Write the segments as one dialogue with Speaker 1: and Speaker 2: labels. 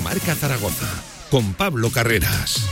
Speaker 1: Marca Zaragoza con Pablo Carreras.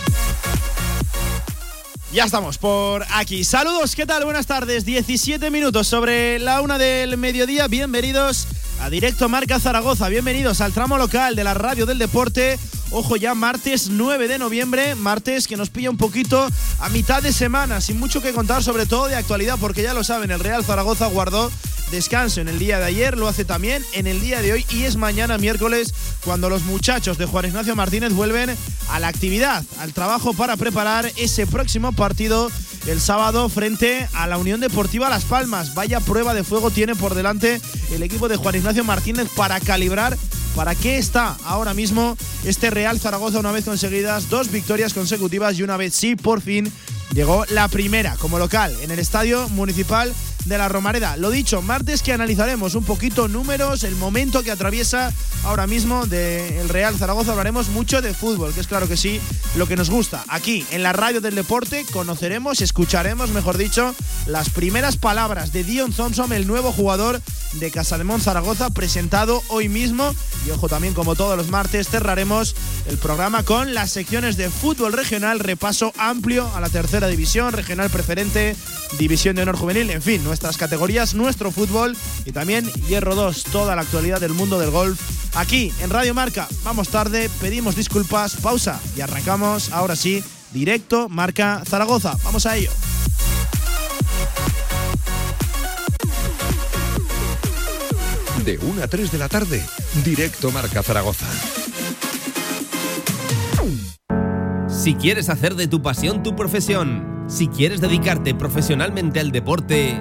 Speaker 2: Ya estamos por aquí. Saludos, ¿qué tal? Buenas tardes. 17 minutos sobre la una del mediodía. Bienvenidos a Directo Marca Zaragoza. Bienvenidos al tramo local de la radio del deporte. Ojo ya, martes 9 de noviembre, martes que nos pilla un poquito a mitad de semana, sin mucho que contar, sobre todo de actualidad, porque ya lo saben, el Real Zaragoza guardó descanso en el día de ayer, lo hace también en el día de hoy y es mañana miércoles cuando los muchachos de Juan Ignacio Martínez vuelven a la actividad, al trabajo para preparar ese próximo partido el sábado frente a la Unión Deportiva Las Palmas. Vaya prueba de fuego tiene por delante el equipo de Juan Ignacio Martínez para calibrar para qué está ahora mismo este Real Zaragoza una vez conseguidas dos victorias consecutivas y una vez sí, por fin, llegó la primera como local en el Estadio Municipal de la Romareda. Lo dicho, martes que analizaremos un poquito números, el momento que atraviesa ahora mismo del Real Zaragoza. Hablaremos mucho de fútbol, que es claro que sí, lo que nos gusta. Aquí, en la radio del deporte, conoceremos, escucharemos, mejor dicho, las primeras palabras de Dion Thompson, el nuevo jugador de Casademón Zaragoza, presentado hoy mismo. Y ojo, también como todos los martes, cerraremos el programa con las secciones de fútbol regional, repaso amplio a la tercera división, regional preferente, división de honor juvenil, en fin, nuestras categorías, nuestro fútbol y también Hierro 2, toda la actualidad del mundo del golf. Aquí en Radio Marca, vamos tarde, pedimos disculpas, pausa y arrancamos ahora sí, directo Marca Zaragoza. Vamos a ello.
Speaker 1: De 1 a 3 de la tarde, directo Marca Zaragoza.
Speaker 3: Si quieres hacer de tu pasión tu profesión, si quieres dedicarte profesionalmente al deporte,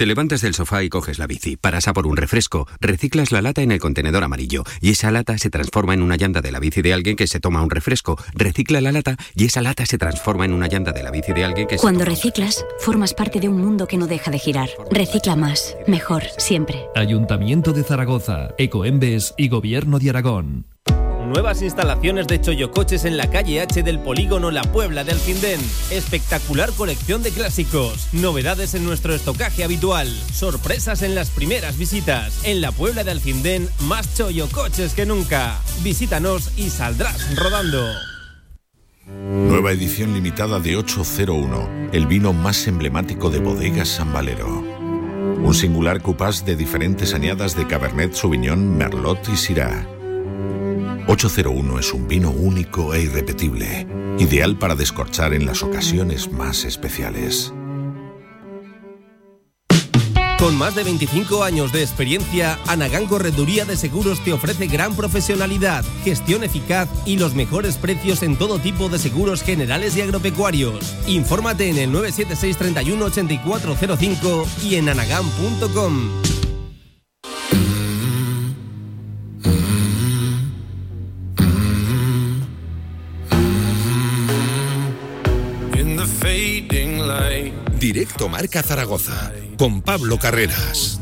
Speaker 4: Te levantas del sofá y coges la bici, paras a por un refresco, reciclas la lata en el contenedor amarillo y esa lata se transforma en una llanta de la bici de alguien que se toma un refresco, recicla la lata y esa lata se transforma en una llanta de la bici de alguien que se
Speaker 5: Cuando reciclas, formas parte de un mundo que no deja de girar. Recicla más, mejor, siempre.
Speaker 6: Ayuntamiento de Zaragoza, Ecoembes y Gobierno de Aragón.
Speaker 3: Nuevas instalaciones de Choyocoches en la calle H del polígono La Puebla de Alcindén. Espectacular colección de clásicos. Novedades en nuestro estocaje habitual. Sorpresas en las primeras visitas. En la Puebla de Alcindén, más Choyocoches que nunca. Visítanos y saldrás rodando.
Speaker 7: Nueva edición limitada de 801, el vino más emblemático de bodegas San Valero. Un singular cupás de diferentes añadas de Cabernet Sauvignon, Merlot y Syrah. 801 es un vino único e irrepetible, ideal para descorchar en las ocasiones más especiales.
Speaker 3: Con más de 25 años de experiencia, Anagán Correduría de Seguros te ofrece gran profesionalidad, gestión eficaz y los mejores precios en todo tipo de seguros generales y agropecuarios. Infórmate en el 976 31 8405 y en anagán.com.
Speaker 1: Directo Marca Zaragoza con Pablo Carreras.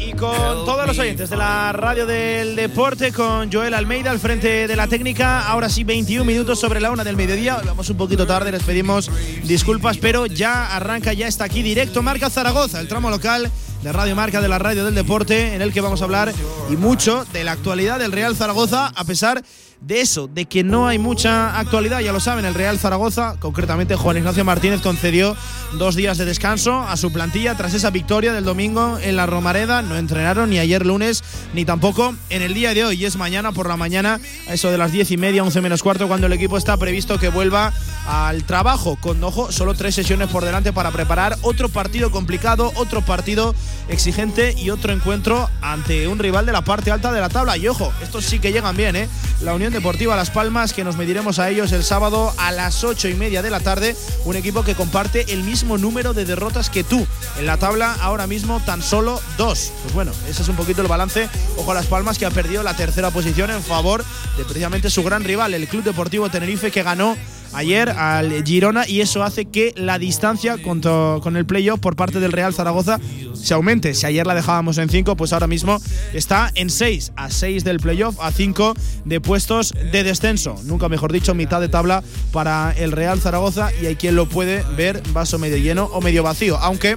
Speaker 2: Y con todos los oyentes de la radio del deporte, con Joel Almeida al frente de la técnica. Ahora sí, 21 minutos sobre la una del mediodía. Vamos un poquito tarde, les pedimos disculpas, pero ya arranca, ya está aquí directo Marca Zaragoza, el tramo local de Radio Marca de la radio del deporte, en el que vamos a hablar y mucho de la actualidad del Real Zaragoza, a pesar de eso, de que no hay mucha actualidad, ya lo saben, el Real Zaragoza, concretamente Juan Ignacio Martínez, concedió dos días de descanso a su plantilla tras esa victoria del domingo en la Romareda. No entrenaron ni ayer lunes, ni tampoco en el día de hoy. Y es mañana por la mañana, a eso de las diez y media, once menos cuarto, cuando el equipo está previsto que vuelva al trabajo. Con ojo, solo tres sesiones por delante para preparar otro partido complicado, otro partido exigente y otro encuentro ante un rival de la parte alta de la tabla. Y ojo, estos sí que llegan bien, ¿eh? La Unión Deportiva Las Palmas, que nos mediremos a ellos el sábado a las ocho y media de la tarde. Un equipo que comparte el mismo número de derrotas que tú. En la tabla ahora mismo tan solo dos. Pues bueno, ese es un poquito el balance. Ojo a Las Palmas, que ha perdido la tercera posición en favor de precisamente su gran rival, el Club Deportivo Tenerife, que ganó ayer al Girona y eso hace que la distancia con, con el playoff por parte del Real Zaragoza se aumente. Si ayer la dejábamos en 5, pues ahora mismo está en 6, a 6 del playoff, a 5 de puestos de descenso. Nunca mejor dicho, mitad de tabla para el Real Zaragoza y hay quien lo puede ver vaso medio lleno o medio vacío, aunque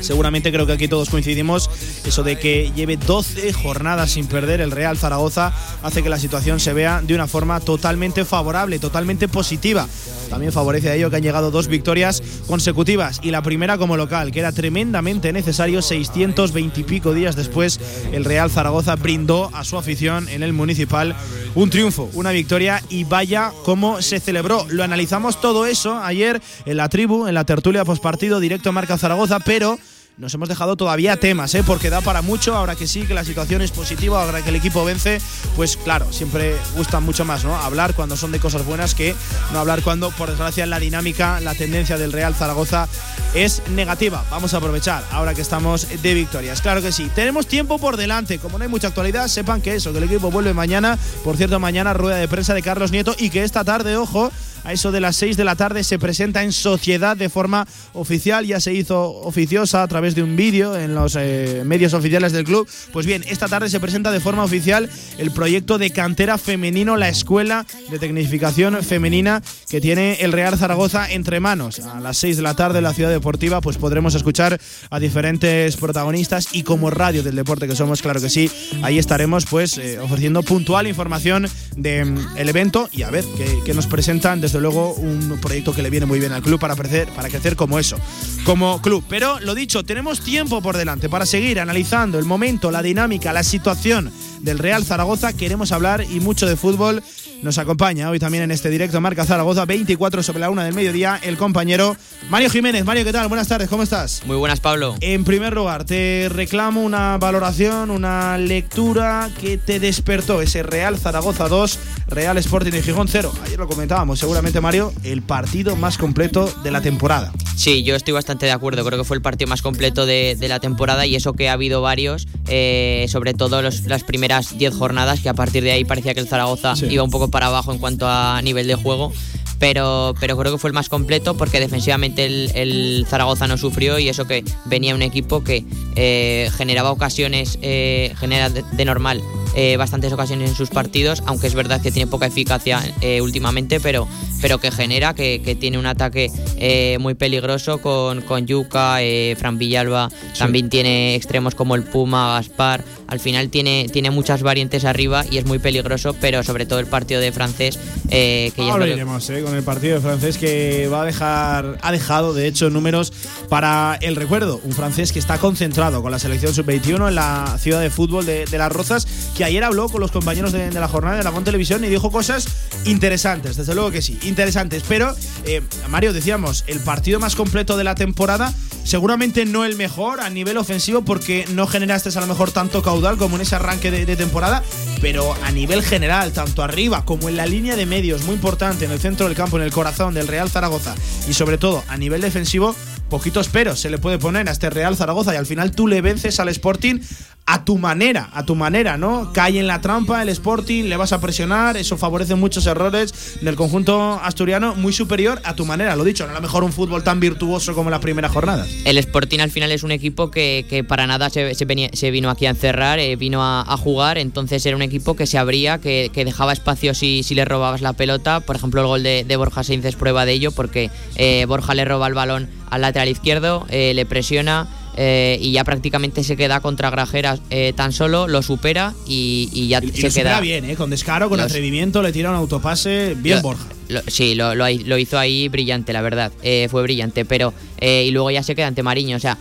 Speaker 2: seguramente creo que aquí todos coincidimos, eso de que lleve 12 jornadas sin perder el Real Zaragoza hace que la situación se vea de una forma totalmente favorable, totalmente positiva. También favorece a ello que han llegado dos victorias consecutivas y la primera como local, que era tremendamente necesario, 620 y pico días después, el Real Zaragoza brindó a su afición en el municipal un triunfo, una victoria y vaya cómo se celebró. Lo analizamos todo eso ayer en la tribu, en la tertulia postpartido directo Marca Zaragoza, pero nos hemos dejado todavía temas, ¿eh? porque da para mucho, ahora que sí, que la situación es positiva, ahora que el equipo vence, pues claro, siempre gusta mucho más, ¿no? Hablar cuando son de cosas buenas que no hablar cuando, por desgracia, la dinámica, la tendencia del Real Zaragoza es negativa. Vamos a aprovechar ahora que estamos de victorias. Claro que sí. Tenemos tiempo por delante. Como no hay mucha actualidad, sepan que eso, que el equipo vuelve mañana. Por cierto, mañana rueda de prensa de Carlos Nieto y que esta tarde, ojo, a eso de las 6 de la tarde se presenta en sociedad de forma oficial, ya se hizo oficiosa a través de un vídeo en los eh, medios oficiales del club. Pues bien, esta tarde se presenta de forma oficial el proyecto de cantera femenino, la escuela de tecnificación femenina que tiene el Real Zaragoza entre manos. A las 6 de la tarde en la ciudad deportiva pues podremos escuchar a diferentes protagonistas y como radio del deporte que somos, claro que sí, ahí estaremos pues eh, ofreciendo puntual información del mm, evento y a ver qué, nos presentan desde luego un proyecto que le viene muy bien al club para crecer, para crecer como eso, como club. Pero lo dicho, tenemos tiempo por delante para seguir analizando el momento, la dinámica, la situación del Real Zaragoza. Queremos hablar y mucho de fútbol nos acompaña hoy también en este directo Marca Zaragoza, 24 sobre la una del mediodía, el compañero Mario Jiménez. Mario, ¿qué tal? Buenas tardes, ¿cómo estás?
Speaker 8: Muy buenas, Pablo.
Speaker 2: En primer lugar, te reclamo una valoración, una lectura que te despertó ese Real Zaragoza 2, Real Sporting de Gijón 0. Ayer lo comentábamos, seguramente, Mario, el partido más completo de la temporada.
Speaker 8: Sí, yo estoy bastante de acuerdo. Creo que fue el partido más completo de, la temporada y eso que ha habido varios, eh, sobre todo las primeras 10 jornadas, que a partir de ahí parecía que el Zaragoza iba un poco para abajo en cuanto a nivel de juego. Pero, pero creo que fue el más completo porque defensivamente el, Zaragoza no sufrió y eso que venía un equipo que eh, generaba ocasiones, eh, genera de, normal eh, bastantes ocasiones en sus partidos, aunque es verdad que tiene poca eficacia últimamente, pero, pero que genera, que, tiene un ataque muy peligroso con, con Yuca, Fran Villalba, también tiene extremos como el Puma, Gaspar, al final tiene, tiene muchas variantes arriba y es muy peligroso, pero sobre todo el partido de francés que
Speaker 2: ya Ahora iremos, con el partido de francés que va a dejar, ha dejado de hecho números para el recuerdo. Un francés que está concentrado con la selección sub-21 en la ciudad de fútbol de, Las Rozas, que ayer habló con los compañeros de, la jornada de Con Televisión y dijo cosas interesantes, desde luego que sí, interesantes. Pero, eh, Mario, decíamos, el partido más completo de la temporada, seguramente no el mejor a nivel ofensivo porque no generaste a lo mejor tanto caudal como en ese arranque de, de temporada, pero a nivel general, tanto arriba como en la línea de medios, muy importante, en el centro del campo, en el corazón del Real Zaragoza y sobre todo a nivel defensivo, poquitos peros se le puede poner a este Real Zaragoza y al final tú le vences al Sporting a tu manera, a tu manera, ¿no? Cae en la trampa el Sporting, le vas a presionar, eso favorece muchos errores del conjunto asturiano, muy superior a tu manera, lo dicho, no a lo mejor un fútbol tan virtuoso como las primeras jornadas.
Speaker 8: El Sporting al final es un equipo que, para nada se, se, vino aquí a encerrar, eh, vino a, jugar, entonces era un equipo que se abría, que, dejaba espacio si, si, le robabas la pelota, por ejemplo el gol de, Borja Sainz es prueba de ello, porque eh, Borja le roba el balón al lateral izquierdo, eh, le presiona eh, y ya prácticamente se queda contra Grajeras eh, tan solo, lo supera y, ya se queda.
Speaker 2: bien, ¿eh? con descaro, con atrevimiento, le tira un autopase, bien Borja.
Speaker 8: sí, lo, lo, hizo ahí brillante, la verdad, fue brillante, pero y luego ya se queda ante Mariño, o sea,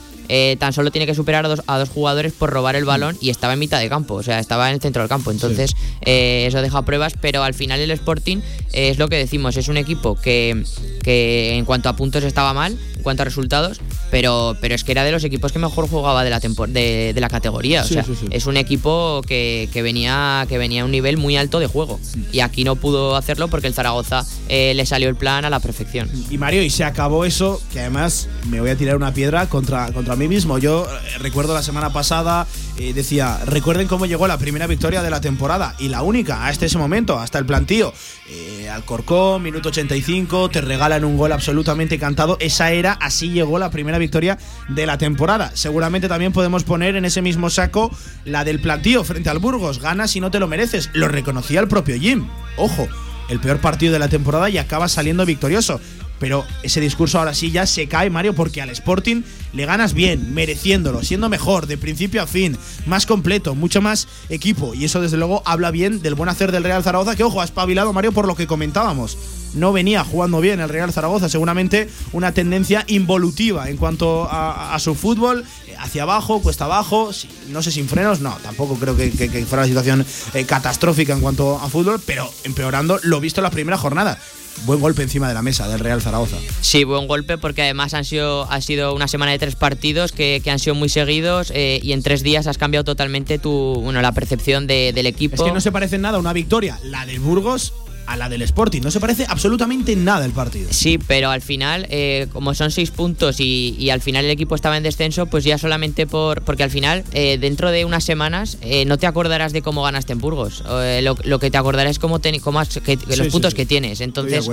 Speaker 8: tan solo tiene que superar a dos, a dos, jugadores por robar el balón y estaba en mitad de campo, o sea, estaba en el centro del campo. Entonces, eso deja pruebas, pero al final el Sporting es lo que decimos, es un equipo que, que en cuanto a puntos estaba mal, en cuanto a resultados, pero, pero es que era de los equipos que mejor jugaba de la, de, de la categoría. o sea, es un equipo que, venía, que venía a un nivel muy alto de juego. Y aquí no pudo hacerlo porque el Zaragoza eh, le salió el plan a la perfección.
Speaker 2: Y Mario, y se acabó eso, que además me voy a tirar una piedra contra, contra mí mismo. Yo eh, recuerdo la semana pasada, decía, recuerden cómo llegó la primera victoria de la temporada y la única hasta ese momento, hasta el plantío. Eh, Alcorcón, minuto 85, te regalan un gol absolutamente cantado. Esa era, así llegó la primera victoria de la temporada. Seguramente también podemos poner en ese mismo saco la del plantío frente al Burgos. Ganas si no te lo mereces. Lo reconocía el propio Jim. Ojo, el peor partido de la temporada y acaba saliendo victorioso. Pero ese discurso ahora sí ya se cae, Mario, porque al Sporting le ganas bien, mereciéndolo, siendo mejor, de principio a fin, más completo, mucho más equipo. Y eso, desde luego, habla bien del buen hacer del Real Zaragoza, que, ojo, ha espabilado, Mario, por lo que comentábamos. No venía jugando bien el Real Zaragoza, seguramente una tendencia involutiva en cuanto a, su fútbol, hacia abajo, cuesta abajo, no sé, sin frenos, no, tampoco creo que, fuera una situación eh, catastrófica en cuanto a fútbol, pero empeorando lo visto en la primera jornada buen golpe encima de la mesa del Real Zaragoza.
Speaker 8: Sí, buen golpe porque además han sido, ha sido una semana de tres partidos que, han sido muy seguidos eh, y en tres días has cambiado totalmente tu, bueno, la percepción del equipo.
Speaker 2: Es que no se parece en nada a una victoria, la del Burgos a la del Sporting. No se parece absolutamente nada el partido.
Speaker 8: Sí, pero al final, eh, como son seis puntos y, al final el equipo estaba en descenso, pues ya solamente por. Porque al final, eh, dentro de unas semanas, eh, no te acordarás de cómo ganaste en Burgos. Lo, que te acordarás es cómo, cómo los puntos que tienes. Entonces,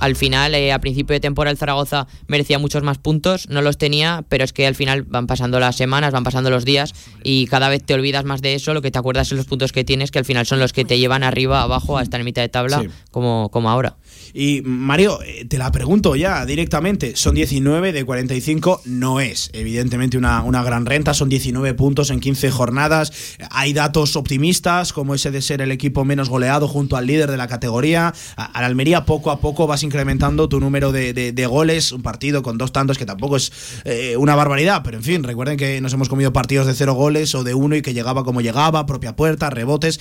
Speaker 8: al final, a principio de temporada, el Zaragoza merecía muchos más puntos, no los tenía, pero es que al final van pasando las semanas, van pasando los días y cada vez te olvidas más de eso. Lo que te acuerdas son los puntos que tienes, que al final son los que te llevan arriba, abajo, hasta en mitad de tabla como, como ahora.
Speaker 2: Y Mario, eh, te la pregunto ya directamente, son 19 de 45, no es evidentemente una, una gran renta, son 19 puntos en 15 jornadas, hay datos optimistas como ese de ser el equipo menos goleado junto al líder de la categoría, al Almería poco a poco vas incrementando tu número de, goles, un partido con dos tantos que tampoco es eh, una barbaridad, pero en fin, recuerden que nos hemos comido partidos de cero goles o de uno y que llegaba como llegaba, propia puerta, rebotes,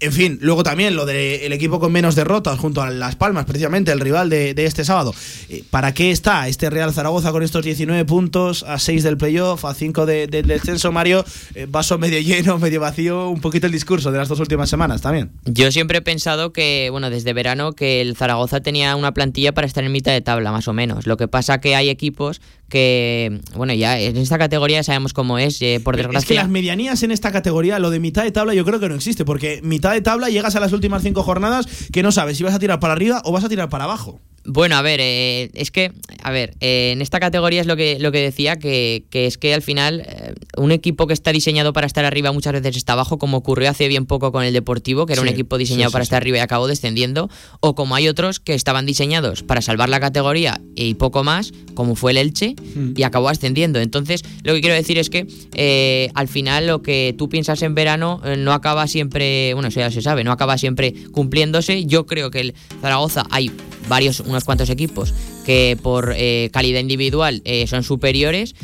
Speaker 2: en fin, luego también lo del equipo con menos derrotas junto a Las Palmas, precisamente el rival de, este sábado. Eh, ¿Para qué está este Real Zaragoza con estos 19 puntos, a 6 del playoff, a 5 del descenso, Mario? Eh, vaso medio lleno, medio vacío, un poquito el discurso de las dos últimas semanas también.
Speaker 8: Yo siempre he pensado que, bueno, desde verano, que el Zaragoza tenía una plantilla para estar en mitad de tabla, más o menos. Lo que pasa que hay equipos que, bueno, ya en esta categoría sabemos cómo es, eh, por desgracia.
Speaker 2: Es que las medianías en esta categoría, lo de mitad de tabla, yo creo que no existe, porque mitad de tabla llegas a las últimas cinco jornadas que no sabes si vas a tirar para arriba o vas a tirar para abajo.
Speaker 8: Bueno, a ver, eh, es que, a ver, eh, en esta categoría es lo que, lo que decía, que, es que al final eh, un equipo que está diseñado para estar arriba muchas veces está abajo, como ocurrió hace bien poco con el Deportivo, que era un equipo diseñado para estar arriba y acabó descendiendo, o como hay otros que estaban diseñados para salvar la categoría y poco más, como fue el Elche, mm. y acabó ascendiendo. Entonces, lo que quiero decir es que al final lo que tú piensas en verano no acaba siempre, bueno, eso ya se sabe, no acaba siempre cumpliéndose. Yo creo que el Zaragoza hay varios unos cuantos equipos que por eh, calidad individual eh, son superiores,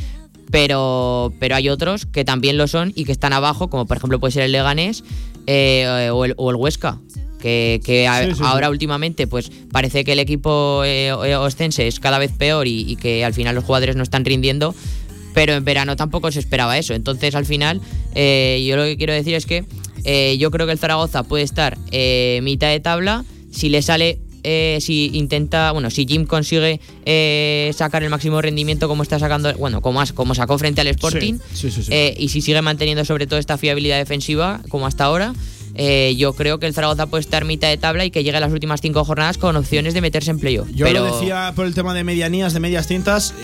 Speaker 8: pero, pero hay otros que también lo son y que están abajo, como por ejemplo puede ser el Leganés eh, o, el, Huesca. Que, ahora últimamente pues parece que el equipo ostense es cada vez peor y, que al final los jugadores no están rindiendo, pero en verano tampoco se esperaba eso. Entonces al final yo lo que quiero decir es que yo creo que el Zaragoza puede estar mitad de tabla si le sale eh, si intenta, bueno, si Jim consigue eh, sacar el máximo rendimiento como está sacando, bueno, como, como sacó frente al Sporting, eh, y si sigue manteniendo sobre todo esta fiabilidad defensiva como hasta ahora, yo creo que el Zaragoza puede estar mitad de tabla y que llegue a las últimas cinco jornadas con opciones de meterse en playoff.
Speaker 2: Yo lo decía por el tema de medianías, de medias tintas.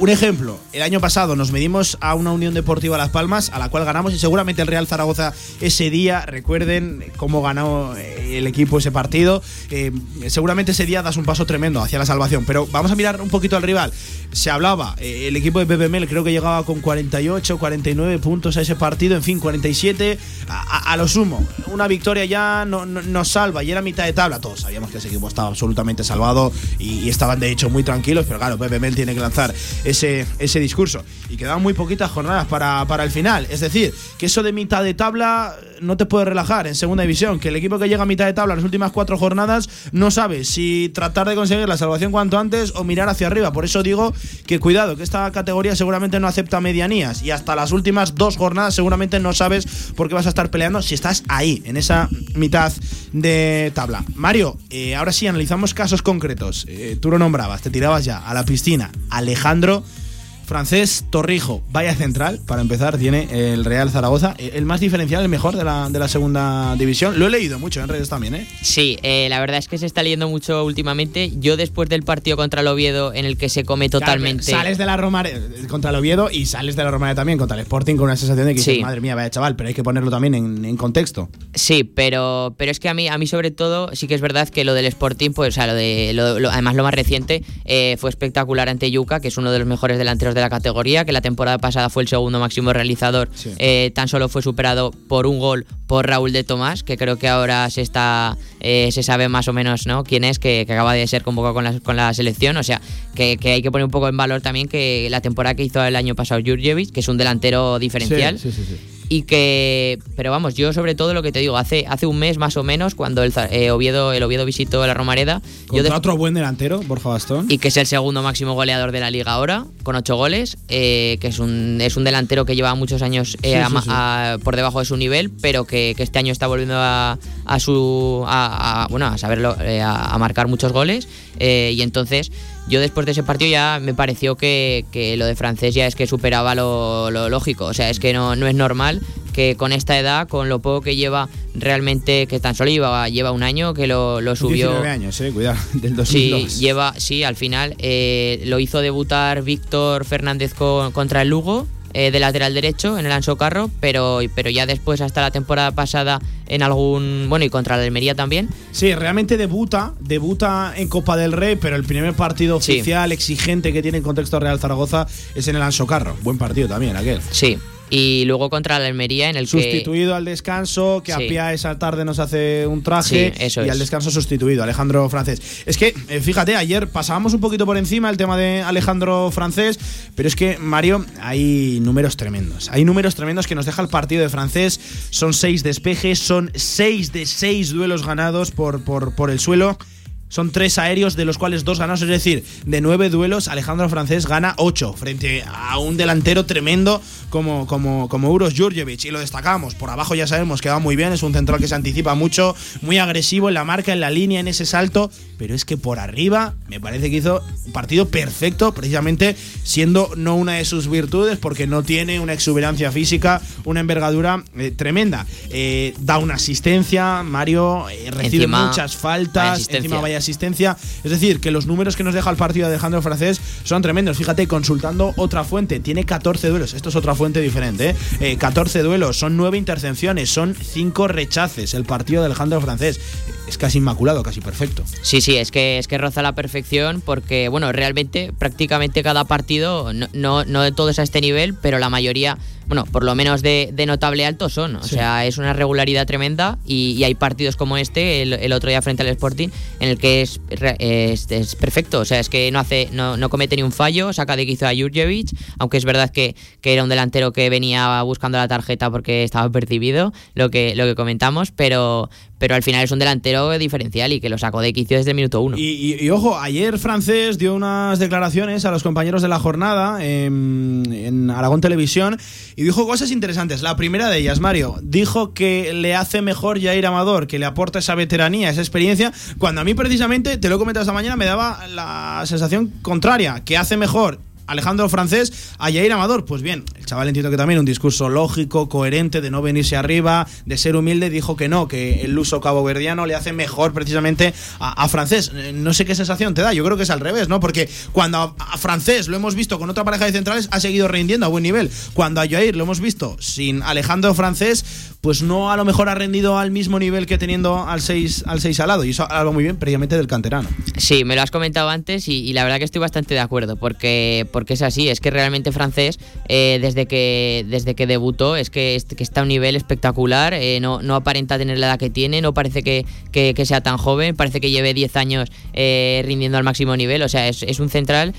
Speaker 2: Un ejemplo, el año pasado nos medimos a una Unión Deportiva Las Palmas, a la cual ganamos y seguramente el Real Zaragoza ese día, recuerden cómo ganó eh, el equipo ese partido, eh, seguramente ese día das un paso tremendo hacia la salvación, pero vamos a mirar un poquito al rival. Se hablaba, eh, el equipo de PPML creo que llegaba con 48, 49 puntos a ese partido, en fin, 47 a, lo sumo. Una victoria ya no, nos salva y era mitad de tabla, todos sabíamos que ese equipo estaba absolutamente salvado y, estaban de hecho muy tranquilos, pero claro, PPML tiene que lanzar ese, ese discurso. Y quedaban muy poquitas jornadas para, el final. Es decir, que eso de mitad de tabla no te puede relajar en segunda división. Que el equipo que llega a mitad de tabla, las últimas cuatro jornadas, no sabe si tratar de conseguir la salvación cuanto antes o mirar hacia arriba. Por eso digo que cuidado, que esta categoría seguramente no acepta medianías y hasta las últimas dos jornadas seguramente no sabes por qué vas a estar peleando si estás ahí, en esa mitad de tabla. Mario, eh, ahora sí analizamos casos concretos. Eh, tú lo nombrabas, te tirabas ya a la piscina. Alejandro francés Torrijo, vaya central, para empezar, tiene el Real Zaragoza, el más diferencial, el mejor de la, de la segunda división. Lo he leído mucho en redes también, ¿eh?
Speaker 8: Sí, eh, la verdad es que se está leyendo mucho últimamente. Yo después del partido contra el Oviedo, en el que se come totalmente...
Speaker 2: sales de la Romareda contra el Oviedo y sales de la Romareda también contra el Sporting con una sensación de que dices, madre mía, vaya chaval, pero hay que ponerlo también en, contexto.
Speaker 8: Sí, pero, pero es que a mí, a mí sobre todo, sí que es verdad que lo del Sporting, pues o sea, lo de, además lo más reciente, eh, fue espectacular ante Yuca, que es uno de los mejores delanteros de la categoría, que la temporada pasada fue el segundo máximo realizador, eh, tan solo fue superado por un gol por Raúl de Tomás, que creo que ahora se está eh, se sabe más o menos ¿no? quién es, que, acaba de ser convocado con la, con la selección. O sea, que, hay que poner un poco en valor también que la temporada que hizo el año pasado Jurjevic, que es un delantero diferencial. sí, sí, sí y que pero vamos yo sobre todo lo que te digo hace hace un mes más o menos cuando el eh, Oviedo el Oviedo visitó la Romareda
Speaker 2: yo otro buen delantero Borja Bastón.
Speaker 8: Y que es el segundo máximo goleador de la liga ahora con ocho goles eh, que es un es un delantero que lleva muchos años eh, por debajo de su nivel pero que, este año está volviendo a, su a, bueno a saberlo a, marcar muchos goles y entonces yo después de ese partido ya me pareció que, lo de francés ya es que superaba lo, lógico. O sea, es que no, no es normal que con esta edad, con lo poco que lleva realmente, que tan solo lleva, lleva un año, que lo, lo subió.
Speaker 2: 19 años, eh, cuidado, del
Speaker 8: 2002. Sí, lleva, sí, al final eh, lo hizo debutar Víctor Fernández contra el Lugo eh, de lateral derecho en el Anso Carro, pero, pero ya después, hasta la temporada pasada, en algún. Bueno, y contra la Almería también.
Speaker 2: Sí, realmente debuta, debuta en Copa del Rey, pero el primer partido oficial exigente que tiene en contexto Real Zaragoza es en el Anso Carro. Buen partido también, aquel.
Speaker 8: Sí y luego contra la Almería en el
Speaker 2: sustituido al descanso que a Pia esa tarde nos hace un traje y al descanso sustituido Alejandro Francés. Es que eh, fíjate ayer pasábamos un poquito por encima el tema de Alejandro Francés pero es que Mario hay números tremendos. Hay números tremendos que nos deja el partido de Francés. Son seis despejes son seis de seis duelos ganados por, por, por el suelo son tres aéreos, de los cuales dos ganados. Es decir, de nueve duelos, Alejandro Francés gana ocho frente a un delantero tremendo como, como, como Uros Jurjevic. Y lo destacamos. Por abajo ya sabemos que va muy bien. Es un central que se anticipa mucho, muy agresivo en la marca, en la línea, en ese salto. Pero es que por arriba me parece que hizo un partido perfecto, precisamente siendo no una de sus virtudes, porque no tiene una exuberancia física, una envergadura eh, tremenda. Eh, da una asistencia, Mario eh, recibe muchas faltas, encima vaya asistencia. Es decir, que los números que nos deja el partido de Alejandro Francés son tremendos. Fíjate, consultando otra fuente, tiene 14 duelos. Esto es otra fuente diferente. ¿eh? 14 eh, duelos, son 9 intercepciones, son 5 rechaces. El partido de Alejandro Francés es casi inmaculado, casi perfecto.
Speaker 8: Sí, sí, es que, es que roza la perfección porque, bueno, realmente prácticamente cada partido, no, no, no de todos a este nivel, pero la mayoría bueno, por lo menos de, notable alto son. O sea, es una regularidad tremenda y, hay partidos como este, el, otro día frente al Sporting, en el que es, es, perfecto. O sea, es que no hace, no, no, comete ni un fallo, saca de quizo a Jurjevic, aunque es verdad que, que, era un delantero que venía buscando la tarjeta porque estaba percibido, lo que, lo que comentamos, pero, pero al final es un delantero diferencial y que lo sacó de quicio desde el minuto uno.
Speaker 2: Y, ojo, ayer Francés dio unas declaraciones a los compañeros de la jornada en, Aragón Televisión y dijo cosas interesantes. La primera de ellas, Mario, dijo que le hace mejor Jair Amador, que le aporta esa veteranía, esa experiencia, cuando a mí precisamente, te lo he comentado esta mañana, me daba la sensación contraria, que hace mejor Alejandro Francés a Jair Amador. Pues bien, el chaval entiendo que también un discurso lógico, coherente, de no venirse arriba, de ser humilde, dijo que no, que el uso caboverdiano le hace mejor precisamente a, Francés. Eh, no sé qué sensación te da, yo creo que es al revés, ¿no? Porque cuando a, Francés lo hemos visto con otra pareja de centrales, ha seguido rindiendo a buen nivel. Cuando a Jair lo hemos visto sin Alejandro Francés, pues no a lo mejor ha rendido al mismo nivel que teniendo al 6 al 6 al lado. Y eso habla muy bien previamente del canterano.
Speaker 8: Sí, me lo has comentado antes y, la verdad que estoy bastante de acuerdo, porque, porque es así, es que realmente francés, eh, desde, que, desde que debutó, es que, está a un nivel espectacular, eh, no, no aparenta tener la edad que tiene, no parece que, que, sea tan joven, parece que lleve 10 años eh, rindiendo al máximo nivel, o sea, es, un central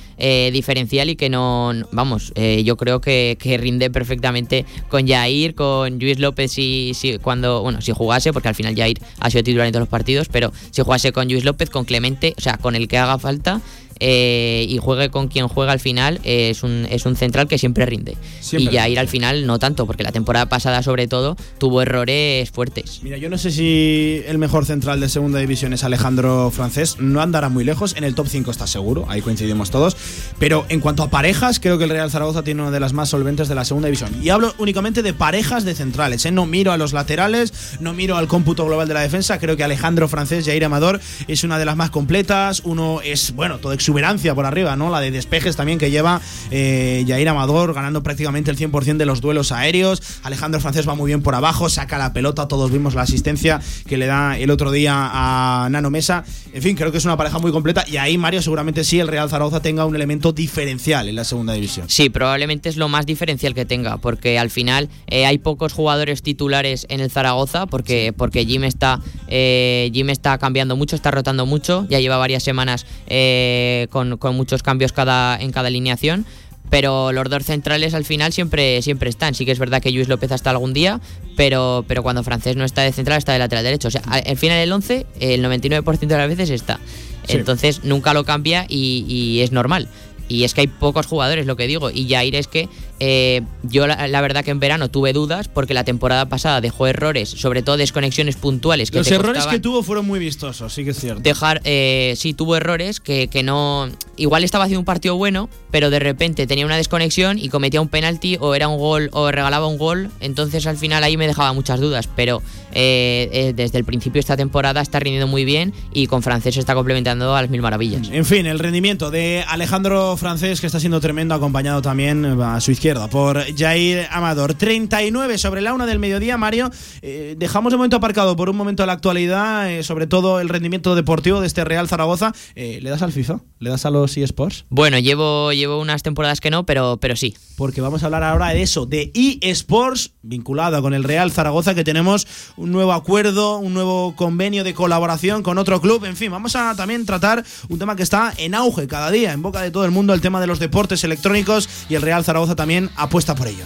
Speaker 8: diferencial y que no, vamos, yo creo que, rinde perfectamente con Jair, con Luis López si, si cuando, bueno, si jugase, porque al final Jair ha sido titular en todos los partidos, pero si jugase con Luis López, con Clemente, o sea, con el que haga falta, eh, y juegue con quien juega al final, eh, es, un, es un central que siempre rinde.
Speaker 2: Siempre
Speaker 8: y ya ir al final no tanto, porque la temporada pasada sobre todo tuvo errores fuertes.
Speaker 2: Mira, yo no sé si el mejor central de segunda división es Alejandro Francés, no andará muy lejos, en el top 5 está seguro, ahí coincidimos todos, pero en cuanto a parejas, creo que el Real Zaragoza tiene una de las más solventes de la segunda división. Y hablo únicamente de parejas de centrales, ¿eh? no miro a los laterales, no miro al cómputo global de la defensa, creo que Alejandro Francés, Jair Amador, es una de las más completas, uno es, bueno, todo exuberancia por arriba, ¿no? La de despejes también que lleva eh, Jair Amador, ganando prácticamente el 100% de los duelos aéreos. Alejandro Francés va muy bien por abajo, saca la pelota, todos vimos la asistencia que le da el otro día a Nano Mesa. En fin, creo que es una pareja muy completa y ahí Mario seguramente sí el Real Zaragoza tenga un elemento diferencial en la segunda división.
Speaker 8: Sí, probablemente es lo más diferencial que tenga, porque al final eh, hay pocos jugadores titulares en el Zaragoza, porque, porque Jim, está, eh, Jim está cambiando mucho, está rotando mucho, ya lleva varias semanas eh, con, con muchos cambios cada, en cada alineación. Pero los dos centrales al final siempre, siempre están. Sí que es verdad que Luis López hasta algún día, pero, pero cuando Francés no está de central, está de lateral derecho. O sea, al final el 11, el 99% de las veces está.
Speaker 2: Sí.
Speaker 8: Entonces nunca lo cambia y, y es normal. Y es que hay pocos jugadores, lo que digo. Y Jair es que eh, yo la, la, verdad que en verano tuve dudas porque la temporada pasada dejó errores, sobre todo desconexiones puntuales. Que
Speaker 2: Los
Speaker 8: te
Speaker 2: errores que tuvo fueron muy vistosos, sí que es cierto.
Speaker 8: Dejar, eh, sí, tuvo errores que, que no. Igual estaba haciendo un partido bueno, pero de repente tenía una desconexión y cometía un penalti o era un gol o regalaba un gol. Entonces al final ahí me dejaba muchas dudas. Pero eh, eh, desde el principio de esta temporada está rindiendo muy bien y con francés está complementando a las mil maravillas.
Speaker 2: En fin, el rendimiento de Alejandro Francés, que está siendo tremendo, acompañado también a su izquierda por Jair Amador. 39 sobre la una del mediodía, Mario. Eh, dejamos de momento aparcado por un momento la actualidad, eh, sobre todo el rendimiento deportivo de este Real Zaragoza. Eh, ¿Le das al FIFA? ¿Le das a los eSports?
Speaker 8: Bueno, llevo, llevo unas temporadas que no, pero, pero sí.
Speaker 2: Porque vamos a hablar ahora de eso, de eSports, vinculado con el Real Zaragoza, que tenemos un nuevo acuerdo, un nuevo convenio de colaboración con otro club. En fin, vamos a también tratar un tema que está en auge cada día, en boca de todo el mundo, el tema de los deportes electrónicos y el Real Zaragoza también apuesta por ello.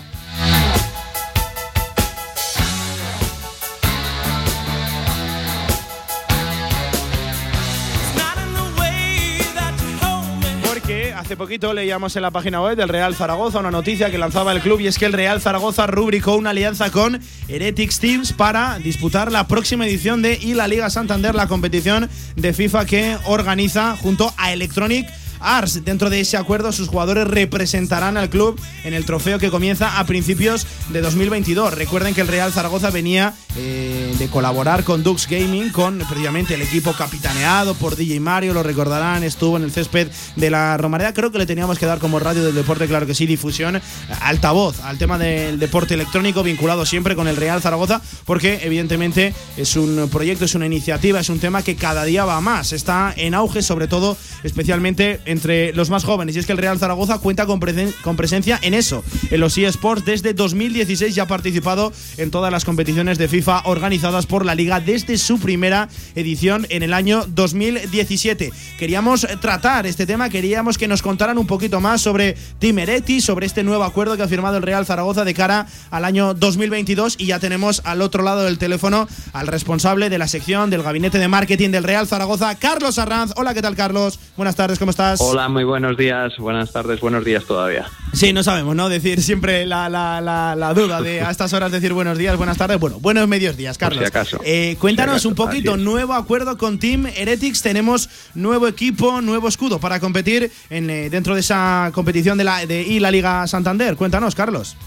Speaker 2: Hace poquito leíamos en la página web del Real Zaragoza una noticia que lanzaba el club y es que el Real Zaragoza rubricó una alianza con Heretics Teams para disputar la próxima edición de y la Liga Santander, la competición de FIFA que organiza junto a Electronic Arts. Dentro de ese acuerdo, sus jugadores representarán al club en el trofeo que comienza a principios de 2022. Recuerden que el Real Zaragoza venía eh, de colaborar con Dux Gaming, con precisamente el equipo capitaneado por DJ Mario, lo recordarán, estuvo en el césped de la Romareda. Creo que le teníamos que dar como radio del deporte, claro que sí, difusión, altavoz al tema del deporte electrónico vinculado siempre con el Real Zaragoza, porque evidentemente es un proyecto, es una iniciativa, es un tema que cada día va más. Está en auge, sobre todo, especialmente entre los más jóvenes. Y es que el Real Zaragoza cuenta con, presen con presencia en eso, en los eSports. Desde 2016 ya ha participado en todas las competiciones de FIFA organizadas por la Liga desde su primera edición en el año 2017. Queríamos tratar este tema, queríamos que nos contaran un poquito más sobre Team Ereti, sobre este nuevo acuerdo que ha firmado el Real Zaragoza de cara al año 2022. Y ya tenemos al otro lado del teléfono al responsable de la sección del gabinete de marketing del Real Zaragoza, Carlos Arranz. Hola, ¿qué tal, Carlos? Buenas tardes, ¿cómo estás?
Speaker 9: Hola, muy buenos días, buenas tardes, buenos días todavía.
Speaker 2: Sí, no sabemos, ¿no? Decir siempre la, la, la, la duda de a estas horas decir buenos días, buenas tardes. Bueno, buenos medios días, Carlos.
Speaker 9: Por si acaso.
Speaker 2: Eh, cuéntanos
Speaker 9: si acaso,
Speaker 2: un poquito, nuevo acuerdo con Team Heretics. Tenemos nuevo equipo, nuevo escudo para competir en, eh, dentro de esa competición de la de y la Liga Santander. Cuéntanos, Carlos.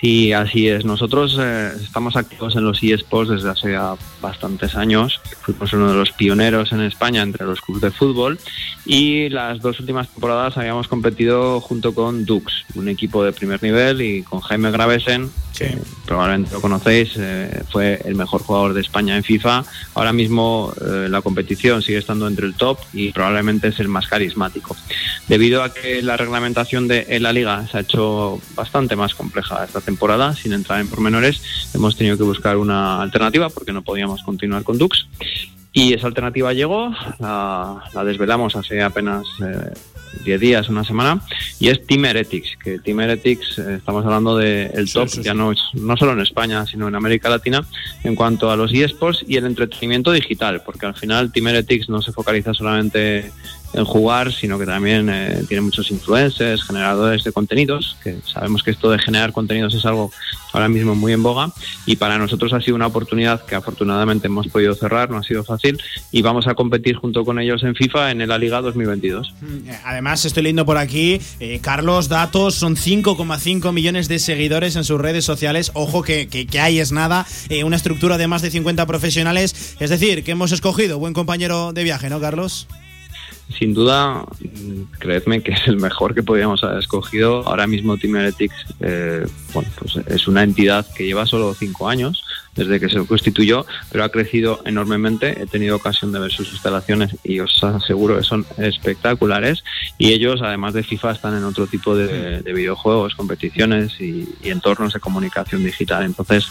Speaker 9: Sí, así es. Nosotros eh, estamos activos en los eSports desde hace bastantes años. Fuimos uno de los pioneros en España entre los clubes de fútbol y las dos últimas temporadas habíamos competido junto con Dux, un equipo de primer nivel, y con Jaime Gravesen,
Speaker 2: Sí.
Speaker 9: que probablemente lo conocéis, eh, fue el mejor jugador de España en FIFA. Ahora mismo eh, la competición sigue estando entre el top y probablemente es el más carismático. Debido a que la reglamentación de en la liga se ha hecho bastante más compleja esta temporada, sin entrar en pormenores, hemos tenido que buscar una alternativa porque no podíamos continuar con Dux. Y esa alternativa llegó, la, la desvelamos hace apenas eh, 10 días, una semana, y es Team Heretics, que Team Heretics, eh, estamos hablando del el top, ya no, es, no solo en España, sino en América Latina, en cuanto a los eSports y el entretenimiento digital, porque al final Team Heretics no se focaliza solamente en jugar, sino que también eh, tiene muchos influencers, generadores de contenidos, que sabemos que esto de generar contenidos es algo ahora mismo muy en boga y para nosotros ha sido una oportunidad que afortunadamente hemos podido cerrar, no ha sido fácil y vamos a competir junto con ellos en FIFA en la Liga 2022.
Speaker 2: Mm, además, estoy leyendo por aquí, eh, Carlos, datos, son 5,5 millones de seguidores en sus redes sociales, ojo que, que, ahí es nada, eh, una estructura de más de 50 profesionales, es decir, que hemos escogido buen compañero de viaje, ¿no, Carlos?
Speaker 9: Sin duda, creedme que es el mejor que podríamos haber escogido. Ahora mismo Team eh, bueno, pues es una entidad que lleva solo cinco años desde que se constituyó, pero ha crecido enormemente. He tenido ocasión de ver sus instalaciones y os aseguro que son espectaculares. Y ellos, además de FIFA, están en otro tipo de, videojuegos, competiciones y, entornos de comunicación digital. Entonces,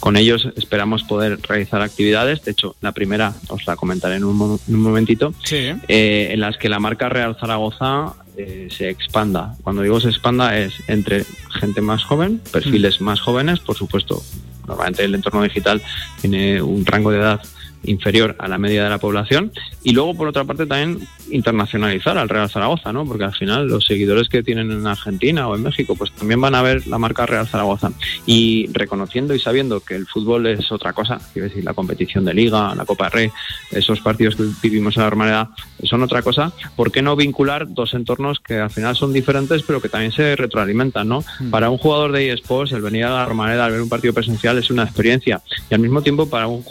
Speaker 9: con ellos esperamos poder realizar actividades. De hecho, la primera os la comentaré en un, momentito, eh, en las que la marca Real Zaragoza eh, se expanda. Cuando digo se expanda es entre gente más joven, perfiles mm. más jóvenes, por supuesto. Normalmente el entorno digital tiene un rango de edad inferior a la media de la población. Y luego por otra parte también internacionalizar al Real Zaragoza, ¿no? Porque al final los seguidores que tienen en Argentina o en México pues también van a ver la marca Real Zaragoza y reconociendo y sabiendo que el fútbol es otra cosa, quiero decir la competición de liga, la Copa Rey, esos partidos que vivimos en la normalidad son otra cosa, ¿por qué no vincular dos entornos que al final son diferentes pero que también se retroalimentan, ¿no? Hmm. Para un jugador de eSports el venir a la Romareda al ver un partido presencial es una experiencia y al mismo tiempo para un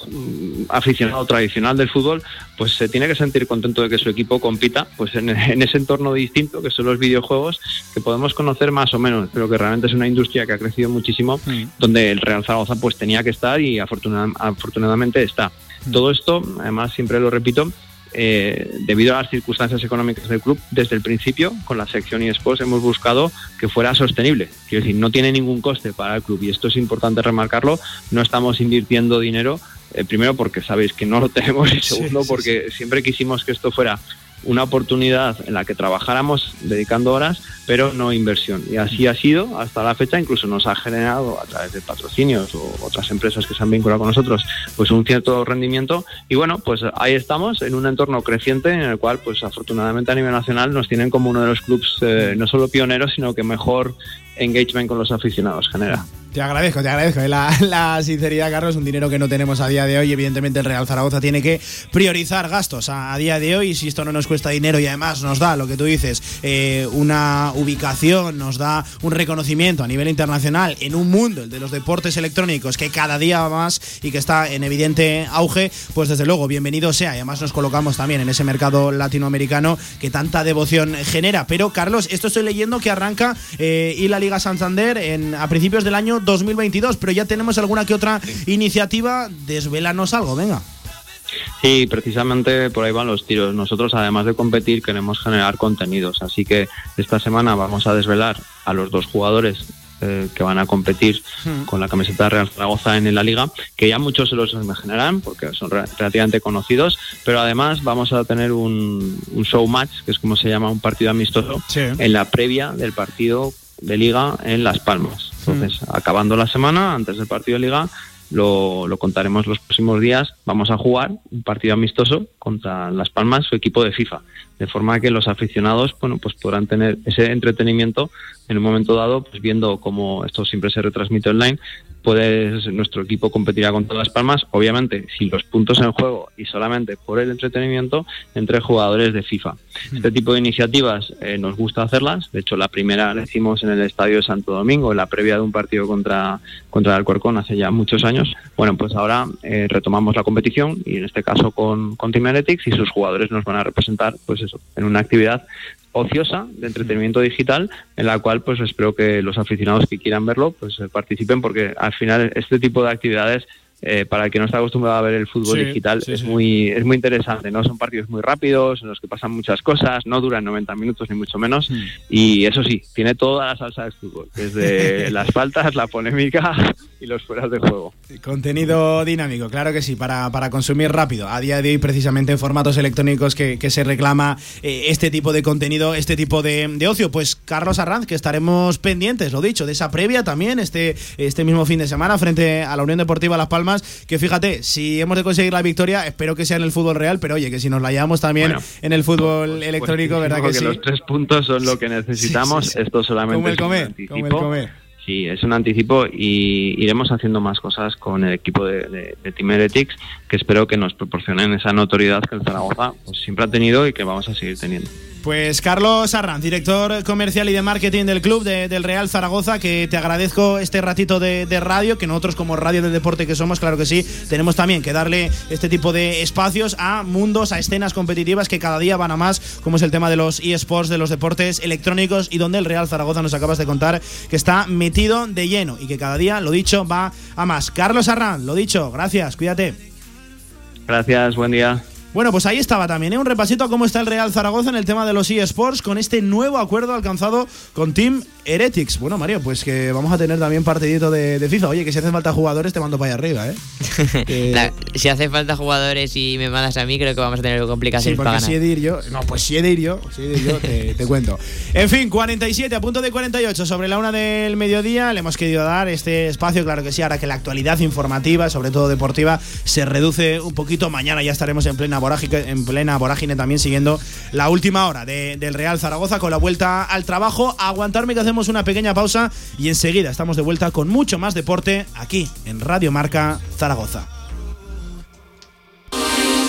Speaker 9: aficionado tradicional del fútbol, pues se tiene que sentir contento de que su equipo compita pues en, ese entorno distinto que son los videojuegos, que podemos conocer más o menos, pero que realmente es una industria que ha crecido muchísimo, mm. donde el Real Zaragoza pues tenía que estar y afortunadamente está. Mm. Todo esto, además, siempre lo repito, eh, debido a las circunstancias económicas del club, desde el principio, con la sección eSports, hemos buscado que fuera sostenible. Quiero decir, no tiene ningún coste para el club y esto es importante remarcarlo. No estamos invirtiendo dinero eh, primero porque sabéis que no lo tenemos y segundo porque siempre quisimos que esto fuera una oportunidad en la que trabajáramos dedicando horas, pero no inversión. Y así ha sido hasta la fecha, incluso nos ha generado a través de patrocinios o otras empresas que se han vinculado con nosotros, pues un cierto rendimiento. Y bueno, pues ahí estamos en un entorno creciente en el cual, pues afortunadamente a nivel nacional nos tienen como uno de los clubes eh, no solo pioneros, sino que mejor engagement con los aficionados genera.
Speaker 2: Te agradezco, te agradezco eh, la, sinceridad, Carlos. Un dinero que no tenemos a día de hoy. Evidentemente, el Real Zaragoza tiene que priorizar gastos a, día de hoy. Si esto no nos cuesta dinero y además nos da lo que tú dices, eh, una ubicación, nos da un reconocimiento a nivel internacional en un mundo, el de los deportes electrónicos, que cada día va más y que está en evidente auge, pues desde luego, bienvenido sea. Y además nos colocamos también en ese mercado latinoamericano que tanta devoción genera. Pero, Carlos, esto estoy leyendo que arranca eh, y la Liga Santander en, a principios del año 2022, pero ya tenemos alguna que otra iniciativa. Desvelanos algo, venga.
Speaker 9: Sí, precisamente por ahí van los tiros. Nosotros, además de competir, queremos generar contenidos. Así que esta semana vamos a desvelar a los dos jugadores eh, que van a competir hmm. con la camiseta Real Zaragoza en la liga, que ya muchos se los imaginarán porque son relativamente conocidos, pero además vamos a tener un, show match, que es como se llama un partido amistoso, en la previa del partido de liga en Las Palmas. Entonces, mm. acabando la semana, antes del partido de liga, lo, lo, contaremos los próximos días. Vamos a jugar un partido amistoso contra Las Palmas, su equipo de FIFA, de forma que los aficionados, bueno, pues podrán tener ese entretenimiento en un momento dado, pues viendo cómo esto siempre se retransmite online, pues nuestro equipo competirá con todas las palmas, obviamente sin los puntos en juego y solamente por el entretenimiento entre jugadores de FIFA. Este tipo de iniciativas eh, nos gusta hacerlas, de hecho la primera la hicimos en el Estadio de Santo Domingo, en la previa de un partido contra, contra el Alcorcón hace ya muchos años. Bueno, pues ahora eh, retomamos la competición y en este caso con, con Team Analytics y sus jugadores nos van a representar pues eso, en una actividad ociosa de entretenimiento digital en la cual pues espero que los aficionados que quieran verlo pues participen porque al final este tipo de actividades eh, para el que no está acostumbrado a ver el fútbol digital, es, Muy, es muy interesante, ¿no? Son partidos muy rápidos, en los que pasan muchas cosas, no duran 90 minutos ni mucho menos, mm. y eso sí, tiene toda la salsa del fútbol, desde las faltas, la polémica y los fueras de juego.
Speaker 2: Contenido dinámico, claro que sí, para, para consumir rápido. A día de hoy, precisamente en formatos electrónicos que, que se reclama eh, este tipo de contenido, este tipo de, de, ocio. Pues Carlos Arranz, que estaremos pendientes, lo dicho, de esa previa también este, este mismo fin de semana frente a la Unión Deportiva Las Palmas, que fíjate, si hemos de conseguir la victoria, espero que sea en el fútbol real, pero oye, que si nos la llevamos también en el fútbol pues electrónico, ¿verdad que, sí?
Speaker 9: Los tres puntos son lo que necesitamos, esto solamente es un anticipo. Sí, es un anticipo y iremos haciendo más cosas con el equipo de, de, de Team Heretics que espero que nos proporcionen esa notoriedad que el Zaragoza pues, siempre ha tenido y que vamos a seguir teniendo.
Speaker 2: Pues Carlos Arranz, director comercial y de marketing del club del Real Zaragoza, que te agradezco este ratito de, radio, que nosotros como radio del deporte que somos, claro que sí, tenemos también que darle este tipo de espacios a mundos, a escenas competitivas que cada día van a más, como es el tema de los eSports, de los deportes electrónicos y donde el Real Zaragoza nos acabas de contar que está metido de lleno y que cada día, lo dicho, va a más. Carlos Arranz, lo dicho, gracias, cuídate.
Speaker 9: Gracias, buen día.
Speaker 2: Bueno, pues ahí estaba también, ¿eh? un repasito a cómo está el Real Zaragoza en el tema de los eSports con este nuevo acuerdo alcanzado con Team Heretics. Bueno, Mario, pues que vamos a tener también partidito de, FIFA. Oye, que si hace falta jugadores te mando para allá arriba,
Speaker 8: ¿eh? si hace falta jugadores y me mandas a mí, creo que vamos a tener complicaciones
Speaker 2: sí, porque Si he de ir yo, no, pues si he de ir yo, si he de ir yo te, cuento. En fin, 47 a punto de 48 sobre la una del mediodía. Le hemos querido dar este espacio, claro que sí, ahora que la actualidad informativa, sobre todo deportiva, se reduce un poquito. Mañana ya estaremos en plena en plena vorágine también siguiendo la última hora del Real Zaragoza con la vuelta al trabajo. aguantarme que hacemos una pequeña pausa y enseguida estamos de vuelta con mucho más deporte aquí en Radio Marca Zaragoza.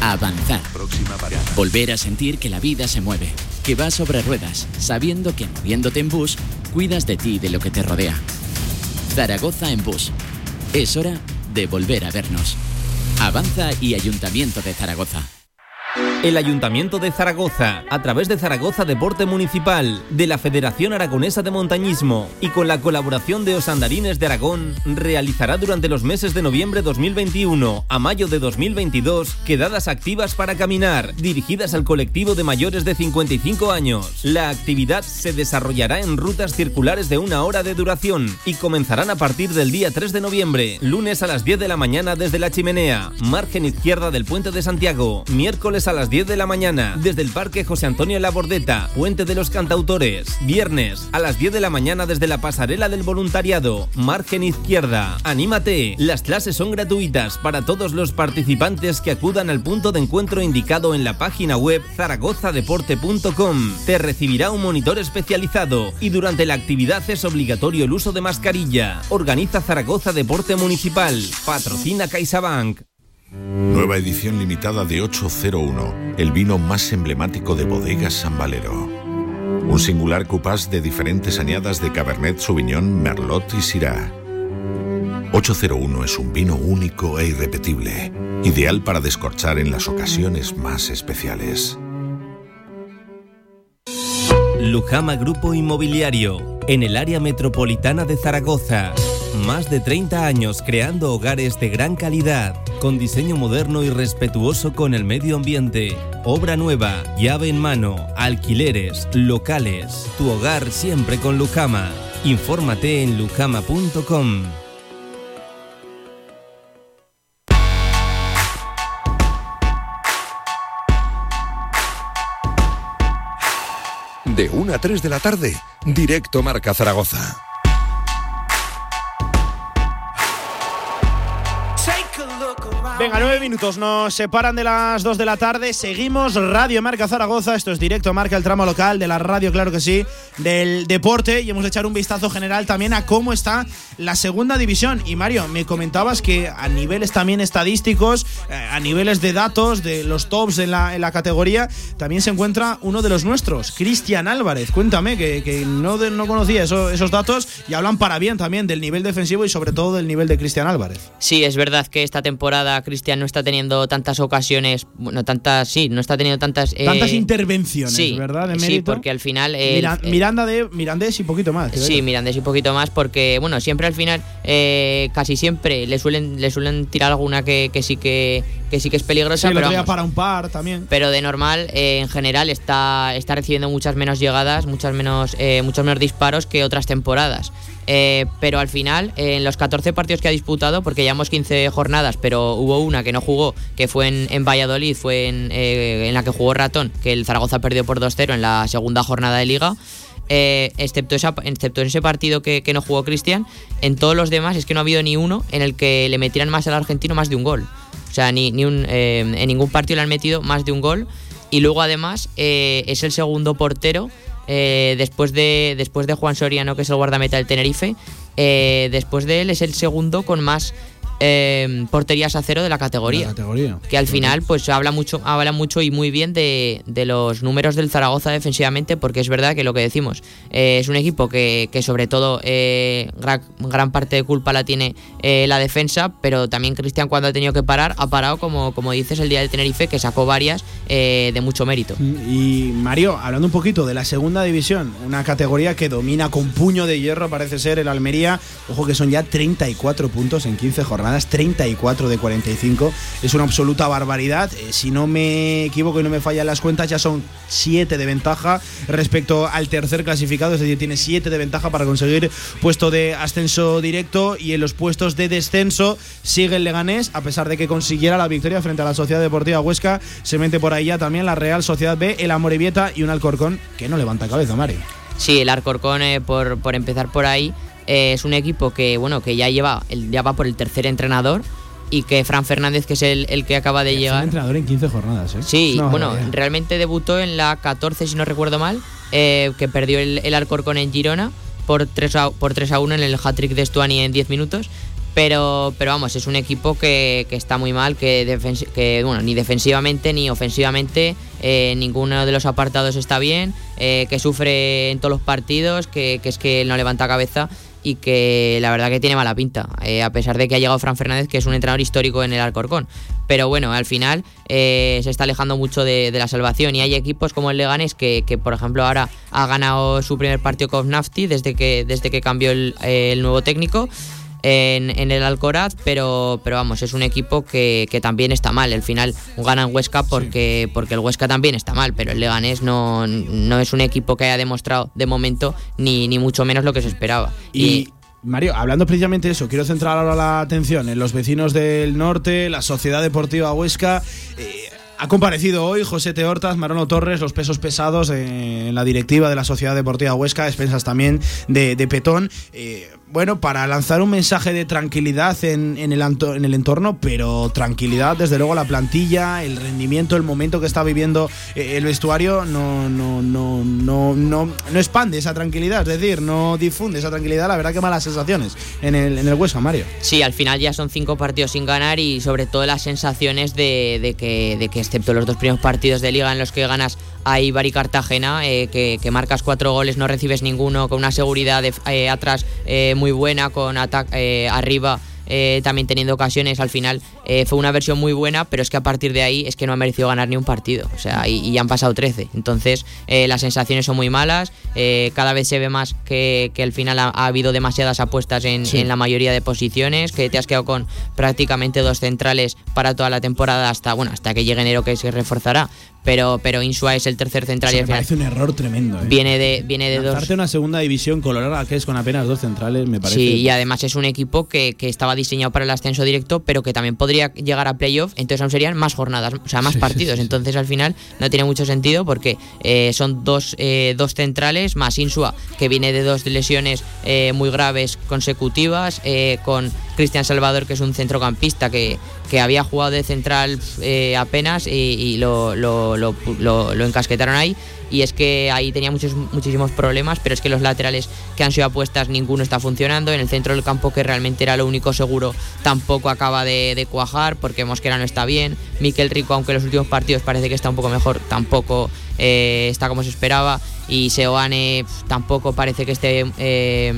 Speaker 10: avanzar. Volver a sentir que la vida se mueve, que va sobre ruedas, sabiendo que moviéndote en bus, cuidas de ti y de lo que te rodea. Zaragoza en bus. Es hora de volver a vernos. Avanza y Ayuntamiento de Zaragoza.
Speaker 3: El Ayuntamiento de Zaragoza, a través de Zaragoza Deporte Municipal, de la Federación Aragonesa de Montañismo y con la colaboración de Osandarines de Aragón, realizará durante los meses de noviembre 2021 a mayo de 2022 quedadas activas para caminar, dirigidas al colectivo de mayores de 55 años. La actividad se desarrollará en rutas circulares de una hora de duración y comenzarán a partir del día 3 de noviembre, lunes a las 10 de la mañana desde la chimenea, margen izquierda del puente de Santiago, miércoles a las 10 de la mañana desde el Parque José Antonio La Bordeta, Puente de los Cantautores. Viernes a las 10 de la mañana desde la Pasarela del Voluntariado, margen izquierda. Anímate, las clases son gratuitas para todos los participantes que acudan al punto de encuentro indicado en la página web zaragozadeporte.com. Te recibirá un monitor especializado y durante la actividad es obligatorio el uso de mascarilla. Organiza Zaragoza Deporte Municipal. Patrocina CaixaBank.
Speaker 7: Nueva edición limitada de 801, el vino más emblemático de bodegas San Valero. Un singular cupás de diferentes añadas de Cabernet Sauvignon, Merlot y Syrah. 801 es un vino único e irrepetible, ideal para descorchar en las ocasiones más especiales.
Speaker 3: Lujama Grupo Inmobiliario, en el área metropolitana de Zaragoza. Más de 30 años creando hogares de gran calidad, con diseño moderno y respetuoso con el medio ambiente. Obra nueva, llave en mano, alquileres, locales. Tu hogar siempre con Lujama. Infórmate en lujama.com.
Speaker 1: De 1 a 3 de la tarde, directo Marca Zaragoza.
Speaker 2: Venga, nueve minutos nos separan de las dos de la tarde. Seguimos Radio Marca Zaragoza. Esto es directo Marca, el tramo local de la radio, claro que sí, del deporte. Y hemos de echar un vistazo general también a cómo está la segunda división. Y Mario, me comentabas que a niveles también estadísticos, eh, a niveles de datos, de los tops en la, en la categoría, también se encuentra uno de los nuestros, Cristian Álvarez. Cuéntame, que, no, no conocía esos datos y hablan para bien también del nivel defensivo y sobre todo del nivel de Cristian Álvarez.
Speaker 8: Sí, es verdad que esta temporada Cristian no está teniendo tantas ocasiones, bueno, tantas, sí, no está teniendo tantas...
Speaker 2: Eh, tantas intervenciones, ¿verdad? De
Speaker 8: sí, porque al final...
Speaker 2: Miranda de Mirandés y poquito más.
Speaker 8: Sí, Mirandés y poquito más porque, bueno, siempre al final, eh, casi siempre le suelen, le suelen tirar alguna que, sí que, que sí que es peligrosa.
Speaker 2: Sí, pero para un par también.
Speaker 8: Pero de normal, eh, en general, está, está recibiendo muchas menos llegadas, muchas menos, muchos menos disparos que otras temporadas. Eh, pero al final, en los 14 partidos que ha disputado, porque llevamos 15 jornadas, pero hubo una que no jugó, que fue en, Valladolid, fue eh, en, la que jugó Ratón, que el Zaragoza perdió por 2-0 en la segunda jornada de liga. Eh, excepto, excepto en ese partido que, no jugó Cristian, en todos los demás es que no ha habido ni uno en el que le metieran más al argentino más de un gol. O sea, ni, ni un, en ningún partido le han metido más de un gol. Y luego además es el segundo portero eh, después, de, después de Juan Soriano, que es el guardameta del Tenerife. Eh, después de él es el segundo con más eh, porterías a cero de la categoría. Que al final, pues habla mucho, habla mucho y muy bien de, los números del Zaragoza defensivamente, porque es verdad que lo que decimos, eh, es un equipo que, sobre todo eh, gran, parte de culpa la tiene eh, la defensa, pero también Cristian cuando ha tenido que parar, ha parado, como, como dices, el día del Tenerife, que sacó varias de mucho mérito.
Speaker 2: Y Mario, hablando un poquito de la segunda división, una categoría que domina con puño de hierro, parece ser el Almería, ojo que son ya 34 puntos en 15 jornadas 34 de 45. Es una absoluta barbaridad. Eh, si no me equivoco y no me fallan las cuentas, ya son 7 de ventaja respecto al tercer clasificado. Es decir, tiene 7 de ventaja para conseguir puesto de ascenso directo. Y en los puestos de descenso sigue el Leganés, a pesar de que consiguiera la victoria frente a la Sociedad Deportiva Huesca. Se mete por ahí ya también la Real Sociedad B, el Amorebieta y un Alcorcón que no levanta cabeza, Mari.
Speaker 8: Sí, el Alcorcón, eh, por, por empezar por ahí, eh, es un equipo que, bueno, que ya lleva, ya va por el tercer entrenador y que Fran Fernández, que es el, que acaba de llegar.
Speaker 2: entrenador en 15 jornadas, ¿eh?
Speaker 8: Sí, bueno, realmente debutó en la 14, si no recuerdo mal, eh, que perdió el, el Alcorcón en Girona por 3 a, por 3 a 1 en el hat-trick de Stuani en 10 minutos. Pero, pero vamos, es un equipo que, está muy mal, que, que bueno, ni defensivamente ni ofensivamente eh, ninguno de los apartados está bien, que sufre en todos los partidos, que, que es que no levanta cabeza y que la verdad que tiene mala pinta, eh, a pesar de que ha llegado Fran Fernández, que es un entrenador histórico en el Alcorcón. Pero bueno, al final eh, se está alejando mucho de, la salvación y hay equipos como el Leganés que, que, por ejemplo, ahora ha ganado su primer partido con Nafti desde que, desde que cambió el, el nuevo técnico en, el Alcoraz, pero, pero vamos, es un equipo que, también está mal. Al final ganan Huesca porque, porque el Huesca también está mal, pero el Leganés no, no es un equipo que haya demostrado de momento ni, ni mucho menos lo que se esperaba.
Speaker 2: y, Mario, hablando precisamente de eso, quiero centrar ahora la atención en los vecinos del norte, la Sociedad Deportiva Huesca. Eh, ha comparecido hoy José Teortas, Marono Torres, los pesos pesados en la directiva de la Sociedad Deportiva Huesca, expensas también de, Petón. Eh, bueno, para lanzar un mensaje de tranquilidad en, el, en el entorno, pero tranquilidad, desde luego, la plantilla, el rendimiento, el momento que está viviendo eh, el vestuario no, no, no, no, no, no expande esa tranquilidad, es decir, no difunde esa tranquilidad, la verdad que malas sensaciones en el, en el Huesca, Mario.
Speaker 8: Sí, al final ya son cinco partidos sin ganar y sobre todo las sensaciones de, que, de que, excepto los dos primeros partidos de liga en los que ganas a Ibar y Cartagena, eh, que, marcas cuatro goles, no recibes ninguno, con una seguridad de, eh, atrás muy buena, con ataque arriba eh, también teniendo ocasiones al final. Eh, fue una versión muy buena, pero es que a partir de ahí es que no ha merecido ganar ni un partido. O sea, y, han pasado 13. Entonces, eh, las sensaciones son muy malas. cada vez se ve más que, al final ha, habido demasiadas apuestas en, en, la mayoría de posiciones, que te has quedado con prácticamente dos centrales para toda la temporada hasta, bueno, hasta que llegue enero que se reforzará pero, pero Insua es el tercer central. y
Speaker 2: me parece un error tremendo. ¿eh?
Speaker 8: Viene de, viene de
Speaker 2: dos. una segunda división colorada que es con apenas dos centrales, me parece.
Speaker 8: Sí, y además es un equipo que, que, estaba diseñado para el ascenso directo, pero que también podría llegar a playoff, entonces aún serían más jornadas, o sea, más partidos. entonces al final no tiene mucho sentido porque eh, son dos, eh, dos centrales más Insua, que viene de dos lesiones muy graves consecutivas, con Cristian Salvador, que es un centrocampista que, que había jugado de central eh, apenas y, lo, lo, lo, encasquetaron ahí. Y es que ahí tenía muchos, muchísimos problemas, pero es que los laterales que han sido apuestas ninguno está funcionando. En el centro del campo, que realmente era lo único seguro, tampoco acaba de, cuajar porque Mosquera no está bien. Miquel Rico, aunque en los últimos partidos parece que está un poco mejor, tampoco eh, está como se esperaba. Y Seoane tampoco parece que esté eh,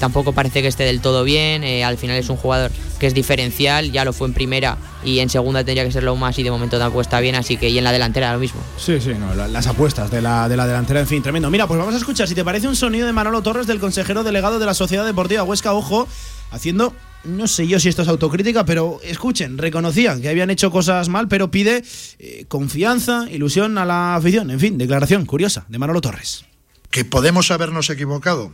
Speaker 8: tampoco parece que esté del todo bien. Eh, al final es un jugador que es diferencial, ya lo fue en primera y en segunda tendría que serlo más y de momento tampoco está bien, así que y en la delantera lo mismo.
Speaker 2: Sí, sí, las apuestas de la, de la delantera, en fin, tremendo. Mira, pues vamos a escuchar, si te parece, un sonido de Manolo Torres, del consejero delegado de la Sociedad Deportiva Huesca, ojo, haciendo no sé yo si esto es autocrítica, pero escuchen, reconocían que habían hecho cosas mal, pero pide eh, confianza, ilusión a la afición. En fin, declaración curiosa de Manolo Torres.
Speaker 11: Que podemos habernos equivocado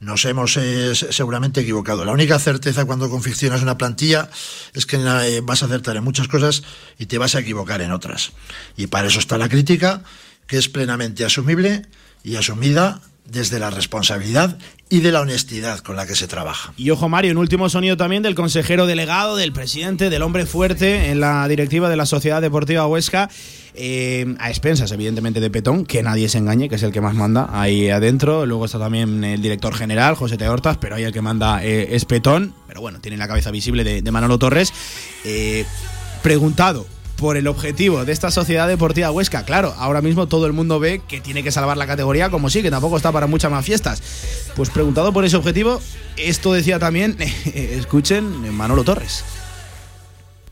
Speaker 11: nos hemos eh, seguramente equivocado. La única certeza cuando confeccionas una plantilla es que eh, vas a acertar en muchas cosas y te vas a equivocar en otras. Y para eso está la crítica, que es plenamente asumible y asumida desde la responsabilidad y de la honestidad con la que se trabaja.
Speaker 2: Y ojo Mario, un último sonido también del consejero delegado, del presidente, del hombre fuerte en la directiva de la Sociedad Deportiva Huesca, eh, a expensas evidentemente de Petón, que nadie se engañe, que es el que más manda ahí adentro. Luego está también el director general, José Teortas, pero ahí el que manda eh, es Petón, pero bueno, tiene la cabeza visible de, Manolo Torres. Eh, preguntado por el objetivo de esta sociedad deportiva Huesca. Claro, ahora mismo todo el mundo ve que tiene que salvar la categoría, como sí, que tampoco está para muchas más fiestas. Pues preguntado por ese objetivo, esto decía también, escuchen, Manolo Torres.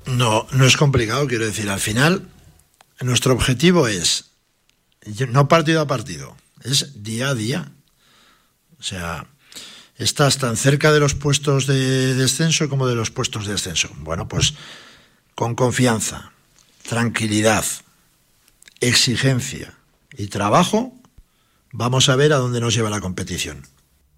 Speaker 11: No, no es complicado, quiero decir, al final nuestro objetivo es no partido a partido, es día a día. O sea, estás tan cerca de los puestos de descenso como de los puestos de descenso. Bueno, pues con confianza, tranquilidad, exigencia y trabajo, vamos a ver a dónde nos lleva la competición.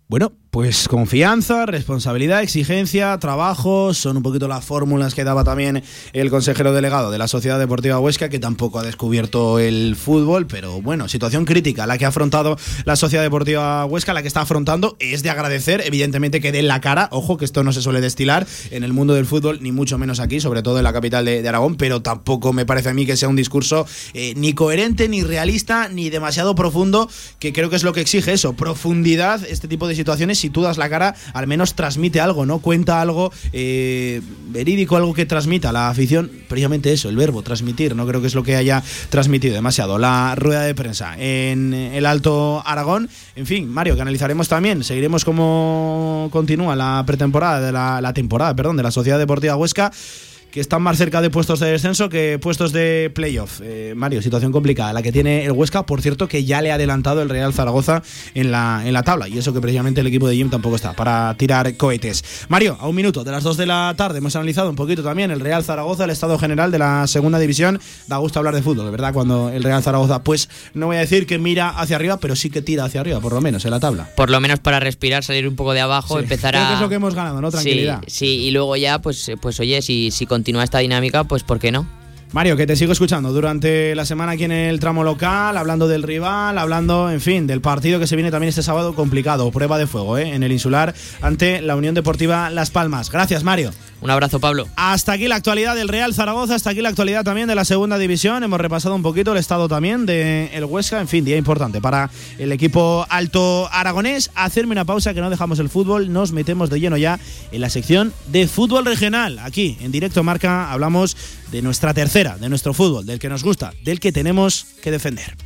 Speaker 2: Bueno, pues confianza, responsabilidad, exigencia, trabajo, son un poquito las fórmulas que daba también el consejero delegado de la Sociedad Deportiva Huesca, que tampoco ha descubierto el fútbol, pero bueno, situación crítica la que ha afrontado la Sociedad Deportiva Huesca, la que está afrontando, es de agradecer, evidentemente, que den la cara, ojo que esto no se suele destilar en el mundo del fútbol, ni mucho menos aquí, sobre todo en la capital de, Aragón, pero tampoco me parece a mí que sea un discurso eh, ni coherente, ni realista, ni demasiado profundo, que creo que es lo que exige eso, profundidad, este tipo de situaciones si tú das la cara, al menos transmite algo, ¿no? Cuenta algo eh, verídico, algo que transmita la afición, precisamente eso, el verbo, transmitir, no creo que es lo que haya transmitido demasiado. La rueda de prensa en el Alto Aragón, en fin, Mario, que analizaremos también, seguiremos cómo continúa la pretemporada de la, la temporada, perdón, de la Sociedad Deportiva Huesca que están más cerca de puestos de descenso que puestos de playoff. Eh, Mario, situación complicada, la que tiene el Huesca, por cierto, que ya le ha adelantado el Real Zaragoza en la, en la tabla, y eso que precisamente el equipo de Jim tampoco está para tirar cohetes. Mario, a un minuto de las 2 de la tarde hemos analizado un poquito también el Real Zaragoza, el estado general de la segunda división. Da gusto hablar de fútbol, de verdad, cuando el Real Zaragoza, pues no voy a decir que mira hacia arriba, pero sí que tira hacia arriba, por lo menos en la tabla.
Speaker 8: Por lo menos para respirar, salir un poco de abajo, empezar a.
Speaker 2: es lo que hemos ganado, ¿no? Tranquilidad.
Speaker 8: Sí, sí, y luego ya, pues, pues oye, si, si continúa esta dinámica, pues ¿por qué no?
Speaker 2: Mario, que te sigo escuchando durante la semana aquí en el tramo local, hablando del rival, hablando, en fin, del partido que se viene también este sábado complicado, prueba de fuego, ¿eh? en el insular ante la Unión Deportiva Las Palmas. Gracias, Mario.
Speaker 8: Un abrazo, Pablo.
Speaker 2: Hasta aquí la actualidad del Real Zaragoza, hasta aquí la actualidad también de la segunda división. Hemos repasado un poquito el estado también de el Huesca. En fin, día importante para el equipo alto aragonés. Hacerme una pausa que no dejamos el fútbol. Nos metemos de lleno ya en la sección de fútbol regional. Aquí, en directo marca, hablamos de nuestra tercera, de nuestro fútbol, del que nos gusta, del que tenemos que defender.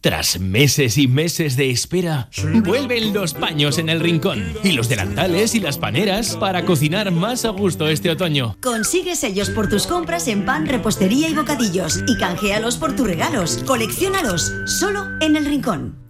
Speaker 12: Tras meses y meses de espera, vuelven los paños en el rincón y los delantales y las paneras para cocinar más a gusto este otoño.
Speaker 13: Consigue sellos por tus compras en pan, repostería y bocadillos y canjealos por tus regalos. Colecciónalos solo en el rincón.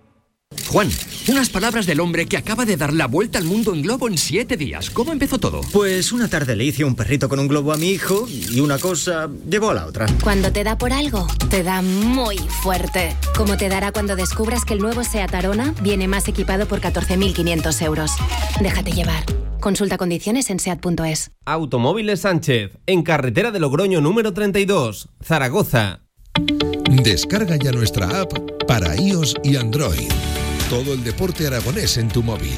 Speaker 14: Juan, unas palabras del hombre que acaba de dar la vuelta al mundo en globo en siete días. ¿Cómo empezó todo?
Speaker 15: Pues una tarde le hice un perrito con un globo a mi hijo y una cosa llevó a la otra.
Speaker 16: Cuando te da por algo, te da muy fuerte. Como te dará cuando descubras que el nuevo SEAT Arona viene más equipado por 14.500 euros. Déjate llevar. Consulta condiciones en SEAT.es.
Speaker 3: Automóviles Sánchez, en carretera de Logroño número 32, Zaragoza.
Speaker 1: Descarga ya nuestra app para iOS y Android. Todo el deporte aragonés en tu móvil.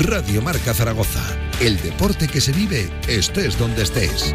Speaker 1: Radio Marca Zaragoza. El deporte que se vive estés donde estés.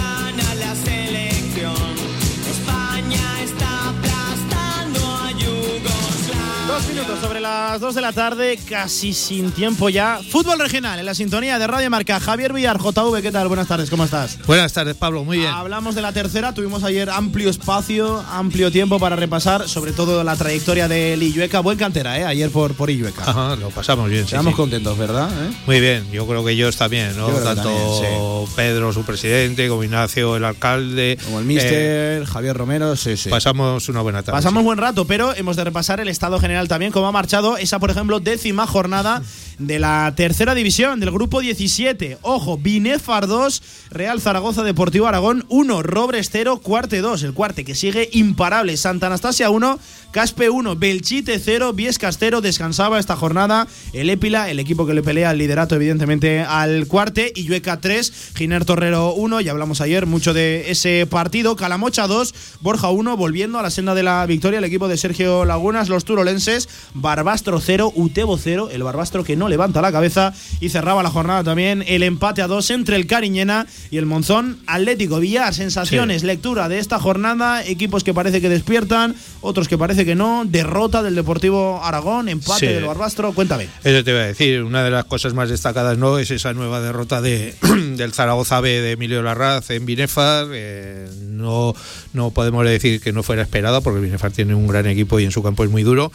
Speaker 2: las dos de la tarde, casi sin tiempo ya. Fútbol regional en la sintonía de Radio Marca. Javier Villar, JV, ¿qué tal? Buenas tardes, ¿cómo estás?
Speaker 17: Buenas tardes, Pablo, muy bien.
Speaker 2: Hablamos de la tercera, tuvimos ayer amplio espacio, amplio tiempo para repasar, sobre todo la trayectoria de Illueca. Buen cantera, ¿eh? Ayer por, por Illueca.
Speaker 17: Ajá, lo pasamos bien. sí,
Speaker 2: Estamos
Speaker 17: sí.
Speaker 2: contentos, ¿verdad? ¿Eh?
Speaker 17: Muy bien, yo creo que ellos también, ¿no? Tanto
Speaker 2: también,
Speaker 17: Pedro, su presidente, como Ignacio, el alcalde.
Speaker 2: Como el mister, Javier Romero, sí, sí.
Speaker 17: Pasamos una buena tarde.
Speaker 2: Pasamos buen rato, pero hemos de repasar el estado general también, cómo ha marchado esa, por ejemplo, décima jornada de la tercera división del grupo 17. Ojo, Binefar 2, Real Zaragoza Deportivo Aragón 1, Robres 0, Cuarte 2. El Cuarte que sigue imparable. Santa Anastasia 1, Caspe 1, Belchite 0, Viescas 0. Descansaba esta jornada el Épila, el equipo que le pelea el liderato, evidentemente, al Cuarte. Y Yueca 3, Giner Torrero 1. Ya hablamos ayer mucho de ese partido. Calamocha 2, Borja 1, volviendo a la senda de la victoria el equipo de Sergio Lagunas. Los turolenses, Barbastro 0, Utebo 0. El Barbastro que no levanta la cabeza. Y cerraba la jornada también el empate a 2 entre el Cariñena y el Monzón Atlético. Villar, sensaciones, lectura de esta jornada. Equipos que parece que despiertan, otros que parece que no. Derrota del Deportivo Aragón, empate
Speaker 17: Sí.
Speaker 2: del Barbastro. Cuéntame.
Speaker 17: Eso te iba a decir, una de las cosas más destacadas no es esa nueva derrota de, del Zaragoza B de Emilio Larraz en Binefar. eh, no, no podemos decir que no fuera esperada, porque Binefar tiene un gran equipo y en su campo es muy duro,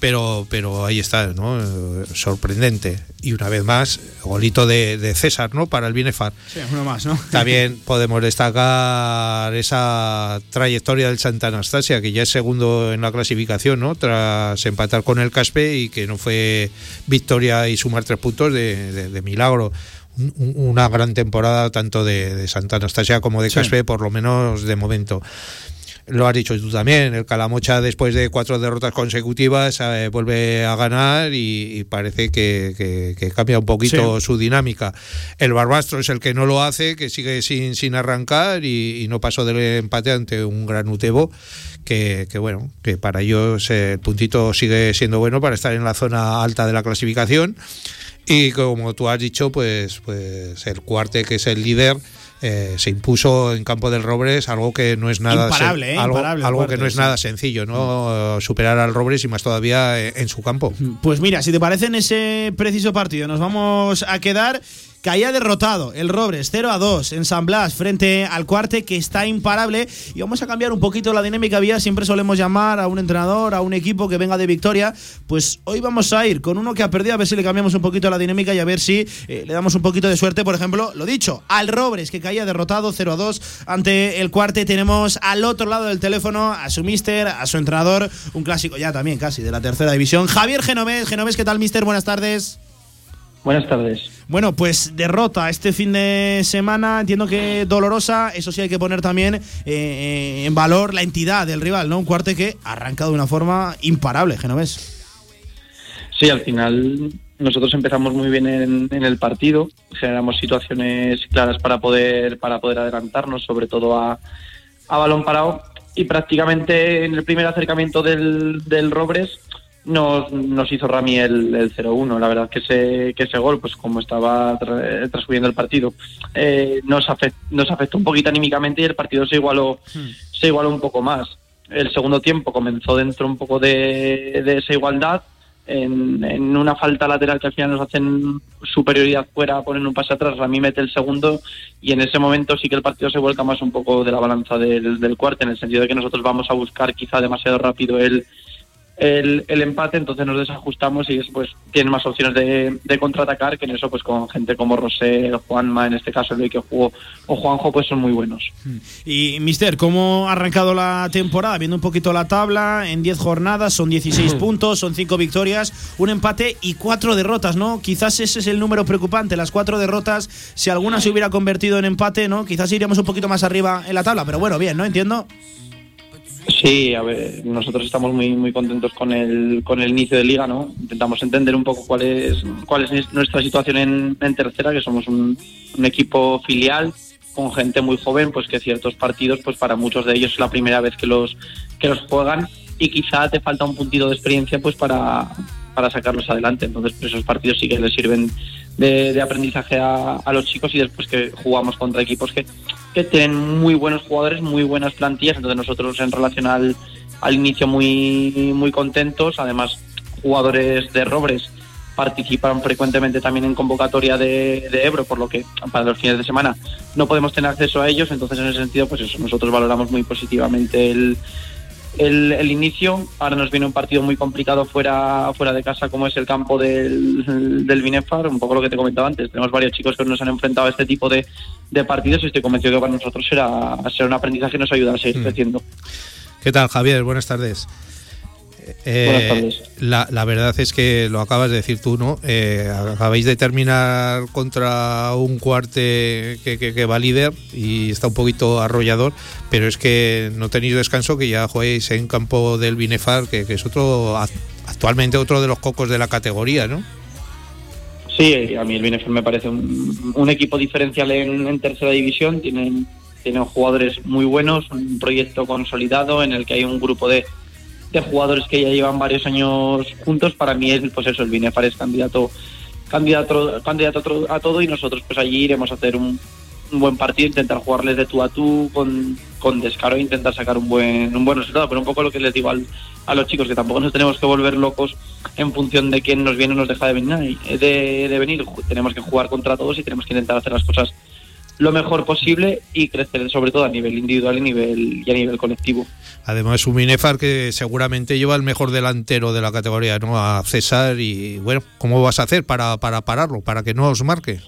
Speaker 17: pero, pero ahí está, ¿no? Eh, Y una vez más, golito de, de César, ¿no? Para el Binefar.
Speaker 2: Sí, uno más, ¿no?
Speaker 17: También podemos destacar esa trayectoria del Santa Anastasia, que ya es segundo en la clasificación, ¿no? Tras empatar con el Caspe y que no fue victoria y sumar tres puntos de, de- de milagro. Un- un- Una gran temporada tanto de, de Santa Anastasia como de
Speaker 2: Sí.
Speaker 17: Caspe, por lo menos de momento. Lo has dicho tú también, el Calamocha después de cuatro derrotas consecutivas eh, vuelve a ganar y, y parece que, que- que cambia un poquito
Speaker 2: Sí.
Speaker 17: su dinámica. El Barbastro es el que no lo hace, que sigue sin, sin arrancar y, y no pasó del empate ante un gran Utebo. Que, que bueno, que para ellos eh, el puntito sigue siendo bueno para estar en la zona alta de la clasificación. Y como tú has dicho, pues, pues el cuarte, que es el líder, eh, se impuso en campo del Robres, algo que no es nada
Speaker 2: Imparable, ¿eh?
Speaker 17: algo,
Speaker 2: Imparable
Speaker 17: algo que no es
Speaker 2: sí.
Speaker 17: nada sencillo, ¿no? Superar al Robres y más todavía en su campo.
Speaker 2: Pues mira, si te parece en ese preciso partido, nos vamos a quedar. Caía derrotado el Robres 0 a 2 en San Blas frente al Cuarte que está imparable. Y vamos a cambiar un poquito la dinámica vía. Siempre solemos llamar a un entrenador a un equipo que venga de victoria. Pues hoy vamos a ir con uno que ha perdido. A ver si le cambiamos un poquito la dinámica y a ver si eh, le damos un poquito de suerte. Por ejemplo lo dicho al Robres que caía derrotado 0 a 2 ante el Cuarte. Tenemos al otro lado del teléfono a su mister a su entrenador un clásico ya también casi de la tercera división Javier Genovés. Genovés qué tal mister buenas tardes
Speaker 18: Buenas tardes.
Speaker 2: bueno, pues derrota este fin de semana, entiendo que dolorosa, eso sí hay que poner también eh, eh, en valor la entidad del rival, ¿no? Un cuarte que ha arrancado de una forma imparable, Genovés.
Speaker 18: Sí, al final nosotros empezamos muy bien en, en el partido, generamos situaciones claras para poder, para poder adelantarnos, sobre todo a, a balón parado, y prácticamente en el primer acercamiento del, del Robres nos, nos hizo Rami el, el 0-1. La verdad que ese, que ese gol, pues como estaba tra- transcurriendo el partido, eh, nos, afect- nos afectó un poquito anímicamente y el partido se igualó, se igualó un poco más. El segundo tiempo comenzó dentro un poco de, de esa igualdad. En, en una falta lateral que al final nos hacen superioridad fuera, ponen un pase atrás, Rami mete el segundo y en ese momento sí que el partido se vuelca más un poco de la balanza del, del cuarto, en el sentido de que nosotros vamos a buscar quizá demasiado rápido el, el, el empate, entonces nos desajustamos y pues tienen más opciones de, de contraatacar que en eso pues con gente como Rosé, Juanma, en este caso el que jugó, o Juanjo, pues son muy buenos.
Speaker 2: Y, Mister, ¿cómo ha arrancado la temporada? Viendo un poquito la tabla, en 10 jornadas son 16 puntos, son 5 victorias, un empate y 4 derrotas, ¿no? Quizás ese es el número preocupante, las 4 derrotas, si alguna se hubiera convertido en empate, ¿no? Quizás iríamos un poquito más arriba en la tabla, pero bueno, bien, ¿no? Entiendo.
Speaker 18: Sí, a ver, nosotros estamos muy muy contentos con el con el inicio de liga, ¿no? Intentamos entender un poco cuál es cuál es nuestra situación en, tercera, que somos un, equipo filial con gente muy joven, pues que ciertos partidos, pues para muchos de ellos es la primera vez que los que los juegan y quizá te falta un puntito de experiencia, pues para para sacarlos adelante. Entonces, pues esos partidos sí que les sirven de, de aprendizaje a los chicos y después que jugamos contra equipos que, que tienen muy buenos jugadores, muy buenas plantillas. Entonces nosotros en relación al, al inicio muy, muy contentos. Además, jugadores de Robres participan frecuentemente también en convocatoria de, de Ebro, por lo que para los fines de semana no podemos tener acceso a ellos. Entonces, en ese sentido, pues eso, nosotros valoramos muy positivamente el, el, el inicio. Ahora nos viene un partido muy complicado fuera, fuera de casa, como es el campo del, del Binefar, un poco lo que te comentaba antes. Tenemos varios chicos que nos han enfrentado a este tipo de, de partidos y estoy convencido que para nosotros será, será un aprendizaje que nos ayuda a seguir creciendo.
Speaker 17: ¿Qué tal, Javier? Buenas tardes. Eh,
Speaker 18: Buenas tardes.
Speaker 17: La, la verdad es que lo acabas de decir tú, ¿no? Eh, acabáis de terminar contra un cuarte que, que- que va líder y está un poquito arrollador, pero es que no tenéis descanso, que ya jugáis en campo del Binefar, que, que es otro act- actualmente otro de los cocos de la categoría, ¿no?
Speaker 18: Sí, a mí el Binefar me parece un, un equipo diferencial en, en tercera división. Tienen, tienen jugadores muy buenos, un proyecto consolidado en el que hay un grupo de, de jugadores que ya llevan varios años juntos. Para mí es pues eso, el Binefar es candidato candidato candidato a todo y nosotros pues allí iremos a hacer un, buen partido, intentar jugarles de tú a tú con, con descaro e intentar sacar un buen un buen resultado, pero un poco lo que les digo al- a los chicos que tampoco nos tenemos que volver locos en función de quién nos viene o nos deja de venir, de, venir. Tenemos que jugar contra todos y tenemos que intentar hacer las cosas lo mejor posible y crecer sobre todo a nivel individual y, nivel, y a nivel colectivo.
Speaker 17: Además, un Binefar que seguramente lleva el mejor delantero de la categoría, ¿no? A César y, bueno, ¿cómo vas a hacer para, para pararlo, para que no os marque?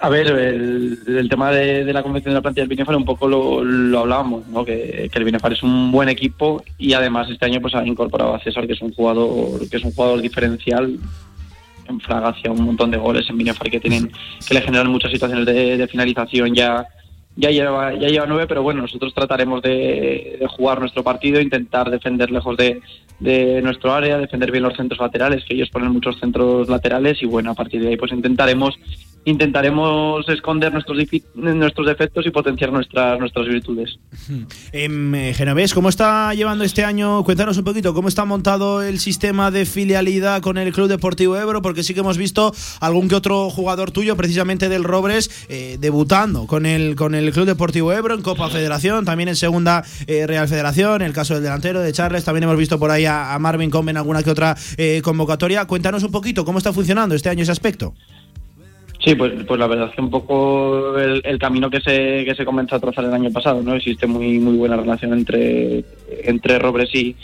Speaker 18: A ver, el, tema de, la convención de la plantilla del Binefar un poco lo, lo hablábamos, ¿no? que, el Binefar es un buen equipo y además este año pues ha incorporado a César, que es un jugador que es un jugador diferencial en Fraga hacia un montón de goles en Binefar que tienen que le generan muchas situaciones de finalización ya ya lleva ya lleva nueve pero bueno nosotros trataremos de, jugar nuestro partido intentar defender lejos de, de nuestro área defender bien los centros laterales que ellos ponen muchos centros laterales y bueno a partir de ahí pues intentaremos intentaremos esconder nuestros nuestros defectos y potenciar nuestras nuestras virtudes
Speaker 2: Em, eh, Genovés, ¿cómo está llevando este año? Cuéntanos un poquito cómo está montado el sistema de filialidad con el Club Deportivo Ebro, porque sí que hemos visto algún que otro jugador tuyo, precisamente del Robres, eh, debutando con el, con el Club Deportivo Ebro en Copa Federación, también en Segunda eh, Real Federación, el caso del delantero de Charles, también hemos visto por ahí a, a Marvin Combe en alguna que otra eh, convocatoria. Cuéntanos un poquito cómo está funcionando este año ese aspecto.
Speaker 18: Sí, pues, pues la verdad es que un poco el, el camino que se, que se comenzó a trazar el año pasado, ¿no? Existe muy muy buena relación entre, entre Robres y,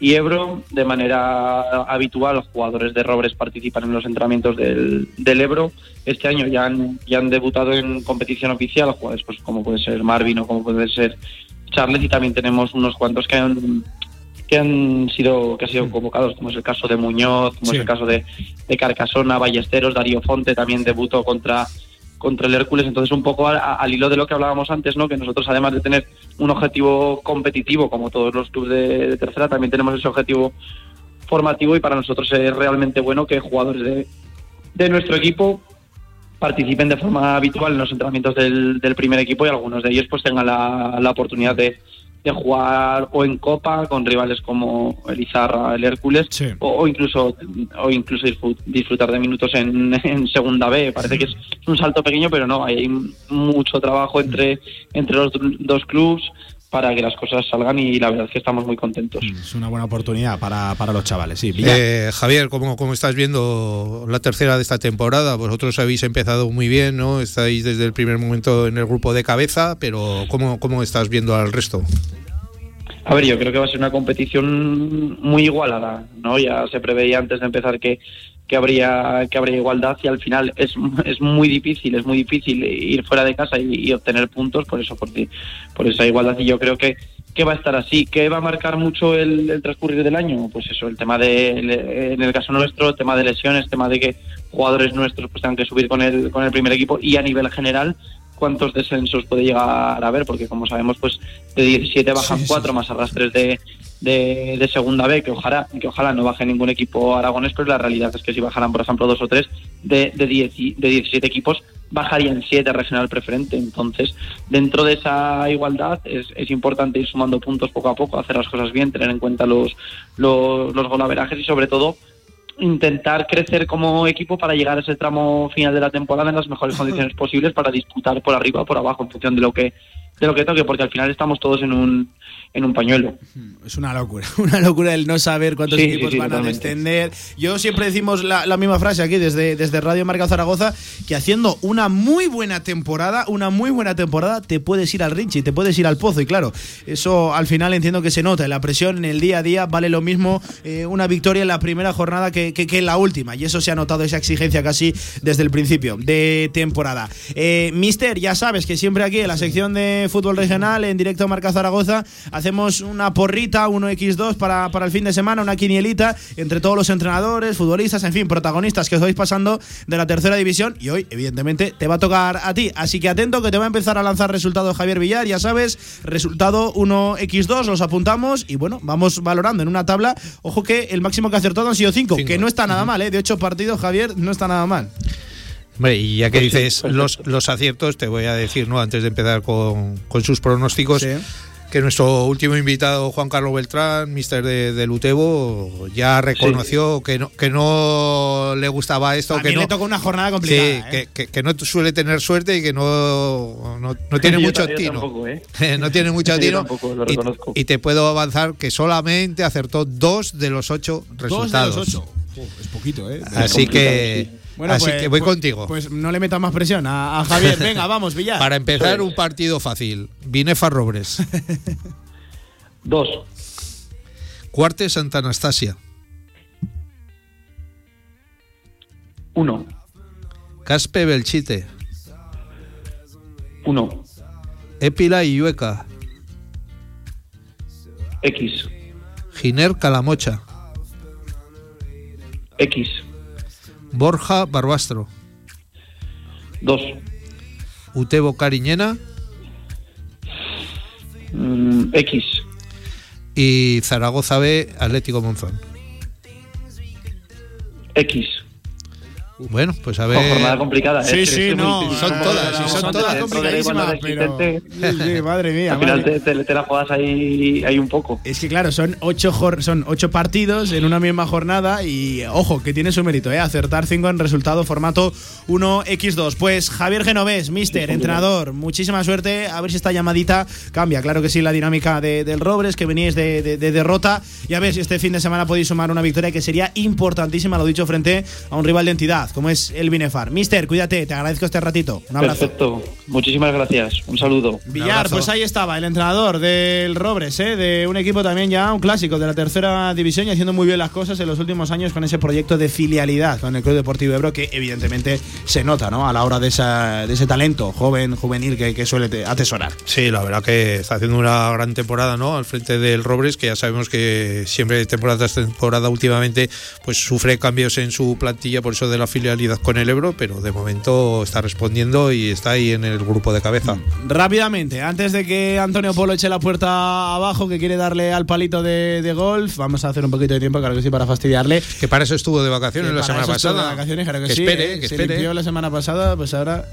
Speaker 18: y Ebro. De manera habitual, los jugadores de Robres participan en los entrenamientos del, del Ebro. Este año ya han, ya han debutado en competición oficial, jugadores pues como puede ser Marvin o como puede ser Charles y también tenemos unos cuantos que han que han sido que han sido convocados, como es el caso de Muñoz, como
Speaker 2: Sí.
Speaker 18: es el caso de, de Carcasona, Ballesteros, Darío Fonte también debutó contra contra el Hércules, entonces un poco al, al hilo de lo que hablábamos antes, ¿no? Que nosotros además de tener un objetivo competitivo como todos los clubes de, de tercera, también tenemos ese objetivo formativo y para nosotros es realmente bueno que jugadores de, de nuestro equipo participen de forma habitual en los entrenamientos del, del primer equipo y algunos de ellos pues tengan la, la oportunidad de, de jugar o en Copa con rivales como el Izarra, el Hércules o, o incluso o incluso disfrut- disfrutar de minutos en, en Segunda B. Parece que es un salto pequeño, pero no, hay mucho trabajo entre, entre los dos clubes para que las cosas salgan y la verdad es que estamos muy contentos.
Speaker 2: Es una buena oportunidad para, para los chavales, sí.
Speaker 17: Eh, Javier, ¿cómo, ¿cómo estás viendo la tercera de esta temporada? Vosotros habéis empezado muy bien, ¿no? Estáis desde el primer momento en el grupo de cabeza, pero ¿cómo, cómo estás viendo al resto?
Speaker 18: A ver, yo creo que va a ser una competición muy igualada, ¿no? Ya se preveía antes de empezar que, que habría que habría igualdad y al final es, es muy difícil, es muy difícil ir fuera de casa y, obtener puntos por eso, por, por esa igualdad y yo creo que, que va a estar así. ¿Qué va a marcar mucho el, el transcurrir del año? Pues eso, el tema de, en el caso nuestro, el tema de lesiones, el tema de que jugadores nuestros pues tengan que subir con el, con el primer equipo y a nivel general cuántos descensos puede llegar a haber, porque como sabemos, pues de 17 bajan cuatro más arrastres de, de, de segunda B, que ojalá, que ojalá no baje ningún equipo aragonés, pero la realidad es que si bajaran, por ejemplo, dos o tres de, de, 10 y- de 17 equipos, bajarían siete regional preferente. Entonces, dentro de esa igualdad es, es importante ir sumando puntos poco a poco, hacer las cosas bien, tener en cuenta los, los, los golaverajes y sobre todo intentar crecer como equipo para llegar a ese tramo final de la temporada en las mejores condiciones posibles para disputar por arriba o por abajo en función de lo que de lo que toque porque al final estamos todos en un en un pañuelo
Speaker 2: Es una locura, una locura el no saber cuántos
Speaker 18: Sí,
Speaker 2: equipos
Speaker 18: sí, sí,
Speaker 2: van
Speaker 18: totalmente.
Speaker 2: a descender. Yo siempre decimos la, la misma frase aquí desde, desde Radio Marca Zaragoza, que haciendo una muy buena temporada, una muy buena temporada, te puedes ir al Rinchi, te puedes ir al Pozo. Y claro, eso al final entiendo que se nota. en La presión en el día a día vale lo mismo eh, una victoria en la primera jornada que, que- que en la última. Y eso se ha notado, esa exigencia casi desde el principio de temporada. Eh, Mister, ya sabes que siempre aquí en la sección de fútbol regional, en directo Marca Zaragoza, hacemos una porrita, 1x2 para, para el fin de semana, una quinielita entre todos los entrenadores, futbolistas, en fin, protagonistas que os vais pasando de la tercera división. Y hoy, evidentemente, te va a tocar a ti. Así que atento que te va a empezar a lanzar resultados Javier Villar, ya sabes, resultado 1x2, los apuntamos y bueno, vamos valorando en una tabla. Ojo que el máximo que ha acertado han sido 5, que no está nada mal, ¿eh? De 8 partidos, Javier, no está nada mal.
Speaker 17: Hombre, y ya que
Speaker 2: Pues sí,
Speaker 17: dices los, los aciertos, te voy a decir, ¿no? Antes de empezar con, con sus pronósticos, que nuestro último invitado, Juan Carlos Beltrán, mister de, del Utebo, ya reconoció que, no, que no le gustaba esto, que no.
Speaker 2: le toca una jornada complicada.
Speaker 17: Sí,
Speaker 2: ¿eh?
Speaker 17: que, que- que no suele tener suerte y que no, no, no tiene
Speaker 18: Yo
Speaker 17: mucho
Speaker 18: yo
Speaker 17: tino.
Speaker 18: tampoco, ¿eh?
Speaker 17: no tiene mucho
Speaker 18: Yo
Speaker 17: tino.
Speaker 18: tampoco, lo
Speaker 17: Y-
Speaker 18: reconozco.
Speaker 17: y, te puedo avanzar que solamente acertó dos de los ocho
Speaker 2: Dos
Speaker 17: resultados.
Speaker 2: de los ocho. Es poquito, ¿eh?
Speaker 17: Así que, así que voy
Speaker 2: pues-
Speaker 17: contigo.
Speaker 2: Pues no le metas más presión a, a Javier. Venga, vamos, Villar.
Speaker 17: Para empezar, un partido fácil. Binefa Robres.
Speaker 18: Dos.
Speaker 17: Cuarte Santa Anastasia.
Speaker 18: Uno.
Speaker 17: Caspe Belchite.
Speaker 18: Uno.
Speaker 17: Épila y Yueca.
Speaker 18: X.
Speaker 17: Giner Calamocha.
Speaker 18: X.
Speaker 17: Borja Barbastro.
Speaker 18: Dos.
Speaker 17: Utebo Cariñena.
Speaker 18: Mm, X.
Speaker 17: Y Zaragoza B, Atlético Monzón.
Speaker 18: X.
Speaker 17: Bueno, pues a ver.
Speaker 18: Jo, jornada complicada, ¿eh?
Speaker 2: Sí,
Speaker 18: Es que
Speaker 2: sí,
Speaker 18: es
Speaker 2: no.
Speaker 17: Son todas, son
Speaker 2: son
Speaker 17: todas.
Speaker 2: todas complicadísimas, pero. Sí, sí, madre mía.
Speaker 18: Al final
Speaker 2: madre.
Speaker 18: te, te- te la juegas ahí, ahí un poco.
Speaker 2: Es que claro, son ocho, jor- son ocho partidos en una misma jornada y ojo, que tiene su mérito, ¿eh? acertar cinco en resultado formato 1x2. Pues Javier Genovés, mister, entrenador, muchísima suerte, a ver si esta llamadita cambia. Claro que sí, la dinámica de- del Robres, que veníais de, de- de derrota, y a ver si este fin de semana podéis sumar una victoria que sería importantísima, lo dicho, frente a un rival de entidad, como es el Binefar. Mister, cuídate, te agradezco este ratito. Un abrazo.
Speaker 18: Perfecto. Muchísimas gracias. Un saludo.
Speaker 2: Villar, pues ahí estaba, el entrenador del Robres, ¿eh? de un equipo también ya, un clásico de la tercera división y haciendo muy bien las cosas en los últimos años con ese proyecto de filialidad con el Club Deportivo Ebro que evidentemente se nota ¿no? a la hora de, esa- de ese talento joven, juvenil que, que suele te- atesorar.
Speaker 17: Sí, la verdad que está haciendo una gran temporada, ¿no? Al frente del Robres, que ya sabemos que siempre temporada tras temporada últimamente pues sufre cambios en su plantilla por eso de la filialidad con el Ebro, pero de momento está respondiendo y está ahí en el grupo de cabeza.
Speaker 2: Rápidamente, antes de que Antonio Polo eche la puerta abajo, que quiere darle al palito de, de golf, vamos a hacer un poquito de tiempo, claro que sí, para fastidiarle.
Speaker 17: Que para eso estuvo de vacaciones
Speaker 2: Que
Speaker 17: la
Speaker 2: para
Speaker 17: semana
Speaker 2: eso
Speaker 17: pasada.
Speaker 2: de vacaciones, claro que,
Speaker 17: que
Speaker 2: sí,
Speaker 17: espere,
Speaker 2: eh,
Speaker 17: que
Speaker 2: se
Speaker 17: espere.
Speaker 2: limpió la semana pasada, pues ahora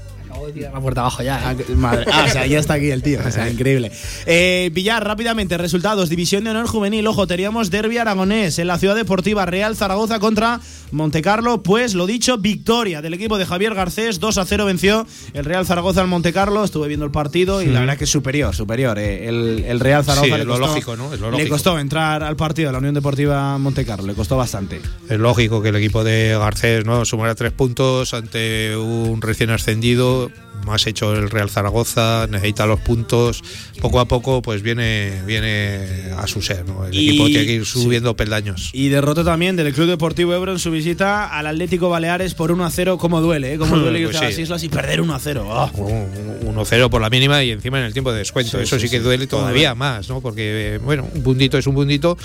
Speaker 19: La puerta abajo ya.
Speaker 2: Ah, que- madre- ah, o sea, ya está aquí el tío. O sea, increíble. Eh, Villar, rápidamente, resultados. División de honor juvenil. Ojo, teníamos derby aragonés en la ciudad deportiva Real Zaragoza contra Montecarlo. Pues lo dicho, victoria del equipo de Javier Garcés. 2 a 0 venció el Real Zaragoza al Montecarlo. Estuve viendo el partido y la
Speaker 17: Mm.
Speaker 2: verdad que es superior, superior. eh. El, el Real Zaragoza
Speaker 17: Sí,
Speaker 2: le
Speaker 17: es lo
Speaker 2: costó-
Speaker 17: lógico, ¿no? Es lo
Speaker 2: Le
Speaker 17: lógico.
Speaker 2: costó entrar al partido de la Unión Deportiva Montecarlo. Le costó bastante.
Speaker 17: Es lógico que el equipo de Garcés no sumara tres puntos ante un recién ascendido. Más hecho el Real Zaragoza, necesita los puntos. Poco a poco, pues viene, viene a su ser. ¿no? El
Speaker 2: Y-
Speaker 17: equipo tiene que ir subiendo peldaños.
Speaker 2: Y derrota también del Club Deportivo Ebro en su visita al Atlético Baleares por 1 a 0. ¿Cómo duele, eh? ¿Cómo duele irse
Speaker 17: Pues
Speaker 2: a las
Speaker 17: sí.
Speaker 2: islas y perder 1 a 0? Ah.
Speaker 17: Un- 1-0 por la mínima y encima en el tiempo de descuento.
Speaker 2: Sí,
Speaker 17: Eso sí,
Speaker 2: sí,
Speaker 17: que
Speaker 2: sí.
Speaker 17: duele todavía más, ¿no? Porque, eh, bueno, un puntito es un puntito,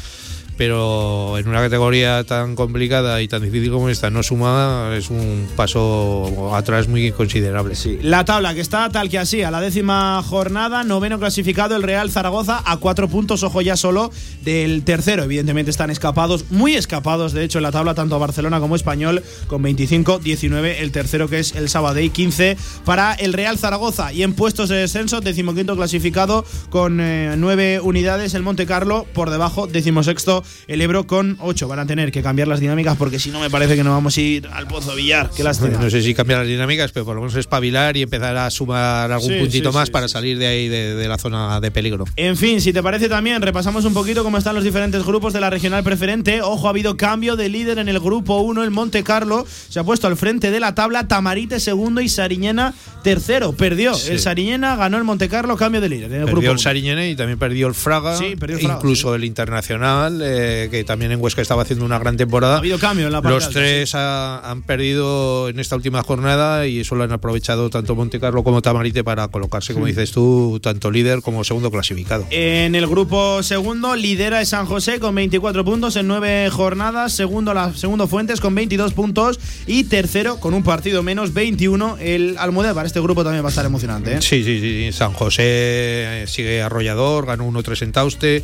Speaker 17: pero en una categoría tan complicada y tan difícil como esta, no sumada, es un paso atrás muy considerable.
Speaker 2: La tabla que está tal que así, a la décima jornada, noveno clasificado el Real Zaragoza a cuatro puntos, ojo ya solo del tercero. Evidentemente están escapados, muy escapados de hecho en la tabla, tanto Barcelona como Español, con 25, 19, el tercero que es el Sabadell, 15 para el Real Zaragoza. Y en puestos de descenso, decimoquinto clasificado con eh, nueve unidades, el Monte Carlo, por debajo, decimosexto el Ebro con 8. Van a tener que cambiar las dinámicas porque si no me parece que no vamos a ir al Pozo Villar. Qué lástima.
Speaker 17: No sé si cambiar las dinámicas, pero por lo menos espabilar y empezar a sumar algún
Speaker 2: Sí,
Speaker 17: puntito
Speaker 2: sí,
Speaker 17: más
Speaker 2: sí,
Speaker 17: para salir de ahí de, de la zona de peligro.
Speaker 2: En fin, si te parece también, repasamos un poquito cómo están los diferentes grupos de la regional preferente. Ojo, ha habido cambio de líder en el grupo 1, el Monte Carlo se ha puesto al frente de la tabla, Tamarite segundo y Sariñena tercero. Perdió. El Sariñena ganó el Monte Carlo, cambio de líder en el
Speaker 17: Perdió
Speaker 2: grupo
Speaker 17: el
Speaker 2: uno.
Speaker 17: Sariñene y también perdió el Fraga.
Speaker 2: Sí, perdió el Fraga,
Speaker 17: incluso el Internacional, eh, que también en Huesca estaba haciendo una gran temporada.
Speaker 2: Ha habido cambio en la parte
Speaker 17: Los
Speaker 2: alta,
Speaker 17: tres ha- han perdido en esta última jornada y eso lo han aprovechado tanto Montecarlo como Tamarite para colocarse, como
Speaker 2: Sí.
Speaker 17: dices tú, tanto líder como segundo clasificado.
Speaker 2: En el grupo segundo lidera el San José con 24 puntos en 9 jornadas. Segundo, la, segundo Fuentes con 22 puntos. Y tercero, con un partido menos, 21, el Almudévar. Este grupo también va a estar emocionante. ¿eh?
Speaker 17: Sí, sí, sí. San José sigue arrollador, ganó 1-3 en Tauste.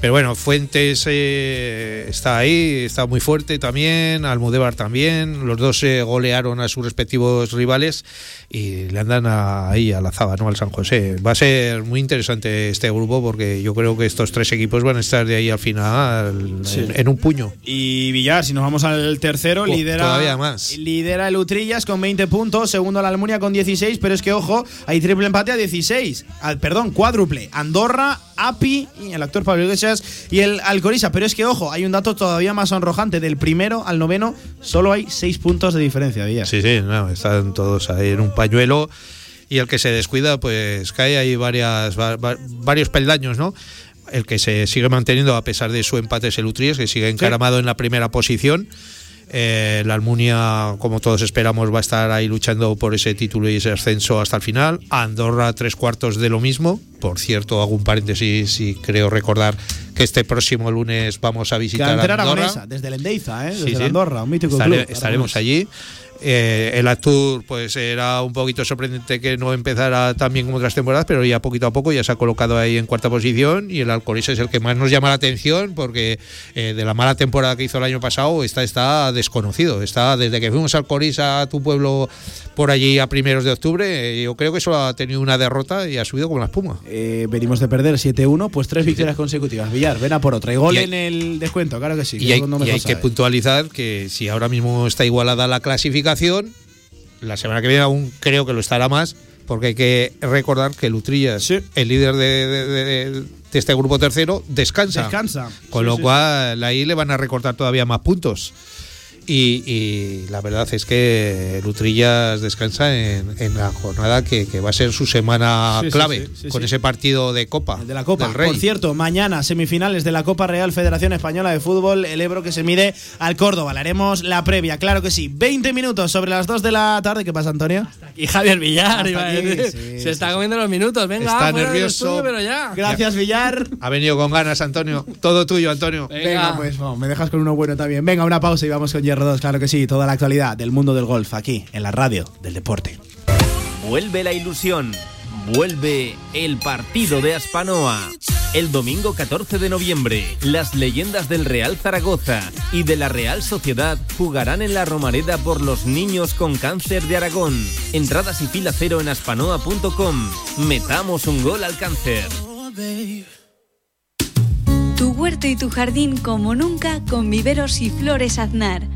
Speaker 17: Pero bueno, Fuentes eh, está ahí, está muy fuerte también. Almudévar también. Los dos se golearon a sus respectivos rivales y le andan a- ahí a la zaba, ¿no? Al San José. Va a ser muy interesante este grupo porque yo creo que estos tres equipos van a estar de ahí al final
Speaker 2: Sí.
Speaker 17: en, en un puño.
Speaker 2: Y Villar, si nos vamos al tercero,
Speaker 17: Oh,
Speaker 2: lidera.
Speaker 17: todavía más.
Speaker 2: Lidera el Utrillas con 20 puntos. Segundo la Almunia con 16. Pero es que, ojo, hay triple empate a 16. Ah, perdón, cuádruple. Andorra, Api, y el actor Pablo Iglesias y el Alcorisa. Pero es que, ojo, hay un dato todavía más sonrojante. Del primero al noveno, solo hay 6 puntos de diferencia, Villar.
Speaker 17: Sí, sí, no, están todos ahí en un pañuelo y el que se descuida pues cae ahí varias va- va- varios peldaños, ¿no? El que se sigue manteniendo a pesar de su empate es el Utrías, que sigue encaramado en la primera posición. Eh, la Almunia, como todos esperamos, va a estar ahí luchando por ese título y ese ascenso hasta el final. Andorra, tres cuartos de lo mismo. Por cierto, hago un paréntesis y creo recordar que este próximo lunes vamos a visitar
Speaker 2: Cantera
Speaker 17: Andorra.
Speaker 2: aragonesa, desde el Endeiza, ¿eh?
Speaker 17: Sí,
Speaker 2: desde
Speaker 17: sí.
Speaker 2: Andorra, un mítico
Speaker 17: Estare-
Speaker 2: club.
Speaker 17: estaremos allí. Eh, el Actur, pues era un poquito sorprendente que no empezara tan bien como otras temporadas, pero ya poquito a poco ya se ha colocado ahí en cuarta posición. Y el Alcorisa es el que más nos llama la atención porque eh, de la mala temporada que hizo el año pasado está, está desconocido. Está desde que fuimos al Alcorisa, a tu pueblo, por allí a primeros de octubre, eh, yo creo que solo ha tenido una derrota y ha subido como la espuma.
Speaker 2: Eh, venimos de perder 7-1, pues tres victorias consecutivas. Villar, ven a por otra. Y gol
Speaker 17: Y hay-
Speaker 2: en el descuento, claro que sí.
Speaker 17: Y hay, y hay que puntualizar que si ahora mismo está igualada la clasificación, la semana que viene aún creo que lo estará más, porque hay que recordar que Lutrillas, el líder de, de- de- de este grupo tercero, descansa.
Speaker 2: Descansa.
Speaker 17: Con
Speaker 2: Sí,
Speaker 17: lo
Speaker 2: sí,
Speaker 17: cual ahí le van a recortar todavía más puntos. Y, y la verdad es que Lutrillas descansa en, en la jornada que, que va a ser su semana
Speaker 2: Sí,
Speaker 17: clave,
Speaker 2: sí, sí,
Speaker 17: con
Speaker 2: sí.
Speaker 17: ese partido de Copa.
Speaker 2: De la Copa.
Speaker 17: del Rey.
Speaker 2: Por cierto, mañana semifinales de la Copa Real Federación Española de Fútbol, el Ebro que se mide al Córdoba. Le haremos la previa, claro que sí. 20 minutos sobre las 2 de la tarde. ¿Qué pasa, Antonio?
Speaker 19: Y Javier Villar,
Speaker 2: aquí,
Speaker 19: se está comiendo los minutos. Venga,
Speaker 17: Está nervioso.
Speaker 19: estudio, pero ya.
Speaker 2: Gracias, Villar.
Speaker 17: Ha venido con ganas, Antonio. Todo tuyo, Antonio.
Speaker 2: Venga, pues vamos, me dejas con uno bueno también. Venga, una pausa y vamos con Gerard. Hierro 2, claro que sí. Toda la actualidad del mundo del golf aquí, en la radio del deporte.
Speaker 3: Vuelve la ilusión. Vuelve el partido de Aspanoa. El domingo 14 de noviembre, las leyendas del Real Zaragoza y de la Real Sociedad jugarán en la Romareda por los niños con cáncer de Aragón. Entradas y fila cero en aspanoa.com. Metamos un gol al cáncer.
Speaker 20: Tu huerto y tu jardín como nunca con viveros y flores Aznar.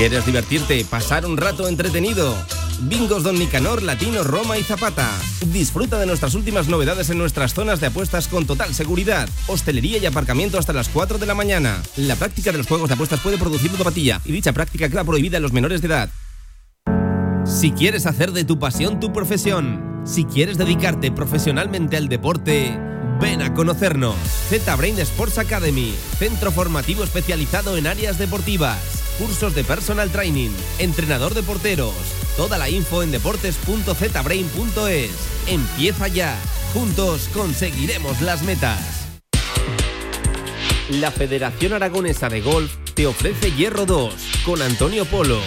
Speaker 3: ¿Quieres divertirte? ¿Pasar un rato entretenido? Bingos Don Nicanor, Latino, Roma y Zapata. Disfruta de nuestras últimas novedades en nuestras zonas de apuestas con total seguridad. Hostelería y aparcamiento hasta las 4 de la mañana. La práctica de los juegos de apuestas puede producir ludopatía y dicha práctica queda prohibida a los menores de edad. Si quieres hacer de tu pasión tu profesión, si quieres dedicarte profesionalmente al deporte, ven a conocernos. Z-Brain Sports Academy, centro formativo especializado en áreas deportivas, cursos de personal training, entrenador de porteros. Toda la info en deportes.zbrain.es. Empieza ya. Juntos conseguiremos las metas. La Federación Aragonesa de Golf te ofrece Hierro 2 con Antonio Polo.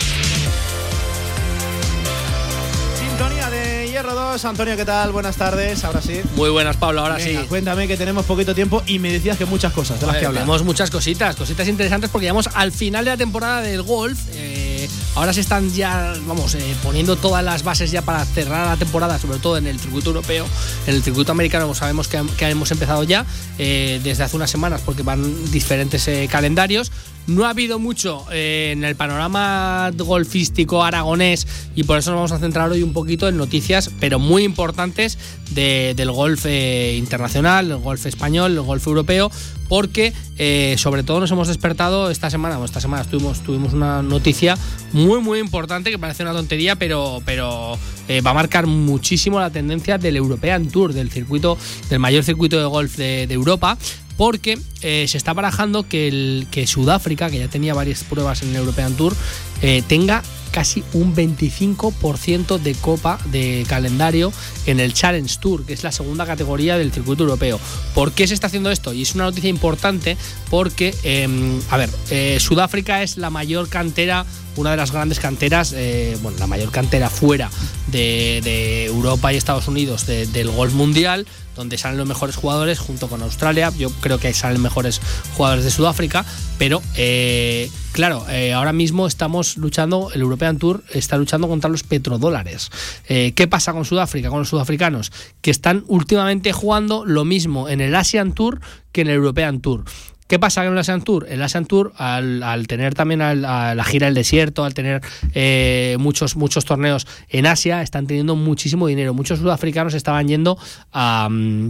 Speaker 2: Hierro 2. Antonio, ¿qué tal? Buenas tardes. Ahora sí.
Speaker 19: Muy buenas, Pablo. Ahora
Speaker 2: Venga,
Speaker 19: sí.
Speaker 2: Cuéntame que tenemos poquito tiempo y me decías que muchas cosas de las que hablar.
Speaker 19: Tenemos muchas cositas, cositas interesantes porque llegamos al final de la temporada del golf. Eh, ahora se están ya, vamos, eh, poniendo todas las bases ya para cerrar la temporada, sobre todo en el circuito europeo. En el circuito americano sabemos que, que hemos empezado ya eh, desde hace unas semanas porque van diferentes calendarios. No ha habido mucho eh, en el panorama golfístico aragonés y por eso nos vamos a centrar hoy un poquito en noticias, pero muy importantes de- del golf eh, internacional, el golf español, el golf europeo, porque eh, sobre todo nos hemos despertado esta semana, bueno, esta semana tuvimos, una noticia muy muy importante que parece una tontería, pero, va a marcar muchísimo la tendencia del European Tour, del circuito, del mayor circuito de golf de Europa, porque eh, se está barajando que, Sudáfrica, que ya tenía varias pruebas en el European Tour, eh, tenga casi un 25% de copa de calendario en el Challenge Tour, que es la segunda categoría del circuito europeo. ¿Por qué se está haciendo esto? Y es una noticia importante porque, eh, a ver, eh, Sudáfrica es la mayor cantera una de las grandes canteras, bueno, la mayor cantera fuera de, Europa y Estados Unidos de- del golf mundial, donde salen los mejores jugadores junto con Australia. Yo creo que salen mejores jugadores de Sudáfrica, pero eh, claro, eh, ahora mismo estamos luchando, el European Tour está luchando contra los petrodólares. Eh, ¿Qué pasa con Sudáfrica, con los sudafricanos? Que están últimamente jugando lo mismo en el Asian Tour que en el European Tour. ¿Qué pasa con el Asian Tour? El Asian Tour, al, al tener también la gira del desierto, al tener eh, muchos, muchos torneos en Asia, están teniendo muchísimo dinero. Muchos sudafricanos estaban yendo a, mm,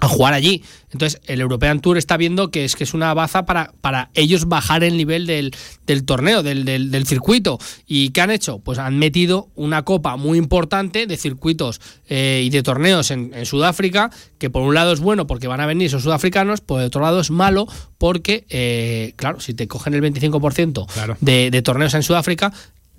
Speaker 19: a jugar allí. Entonces, el European Tour está viendo que es que es una baza para, para ellos bajar el nivel del, del torneo, del, del- del circuito. ¿Y qué han hecho? Pues han metido una copa muy importante de circuitos eh, y de torneos en, en Sudáfrica, que por un lado es bueno porque van a venir esos sudafricanos, por otro lado es malo porque, eh, claro, si te cogen el 25% de, de torneos en Sudáfrica,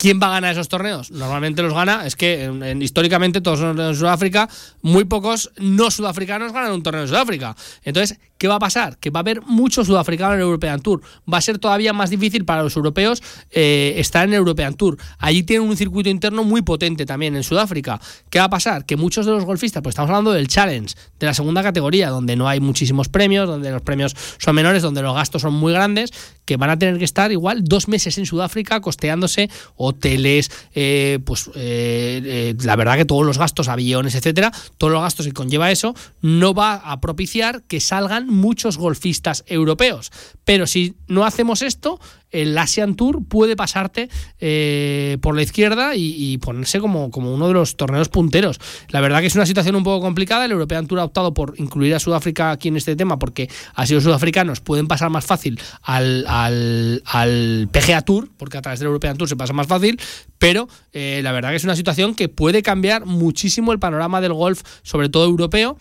Speaker 19: ¿Quién va a ganar esos torneos? Normalmente los gana, es que en- en- históricamente todos son en Sudáfrica, muy pocos no sudafricanos ganan un torneo en Sudáfrica. Entonces, ¿qué va a pasar? Que va a haber muchos sudafricanos en el European Tour. Va a ser todavía más difícil para los europeos eh, estar en el European Tour. Allí tienen un circuito interno muy potente también en Sudáfrica. ¿Qué va a pasar? Que muchos de los golfistas, pues estamos hablando del Challenge, de la segunda categoría, donde no hay muchísimos premios, donde los premios son menores, donde los gastos son muy grandes, que van a tener que estar igual dos meses en Sudáfrica costeándose hoteles, eh, pues eh, la verdad que todos los gastos, aviones, etcétera, todos los gastos que conlleva eso, no va a propiciar que salgan muchos golfistas europeos. Pero si no hacemos esto, el Asian Tour puede pasarte eh, por la izquierda y, ponerse como, como uno de los torneos punteros. La verdad que es una situación un poco complicada. El European Tour ha optado por incluir a Sudáfrica aquí en este tema porque así los sudafricanos pueden pasar más fácil al, al, al PGA Tour, porque a través del European Tour se pasa más fácil, pero eh, la verdad que es una situación que puede cambiar muchísimo el panorama del golf, sobre todo europeo,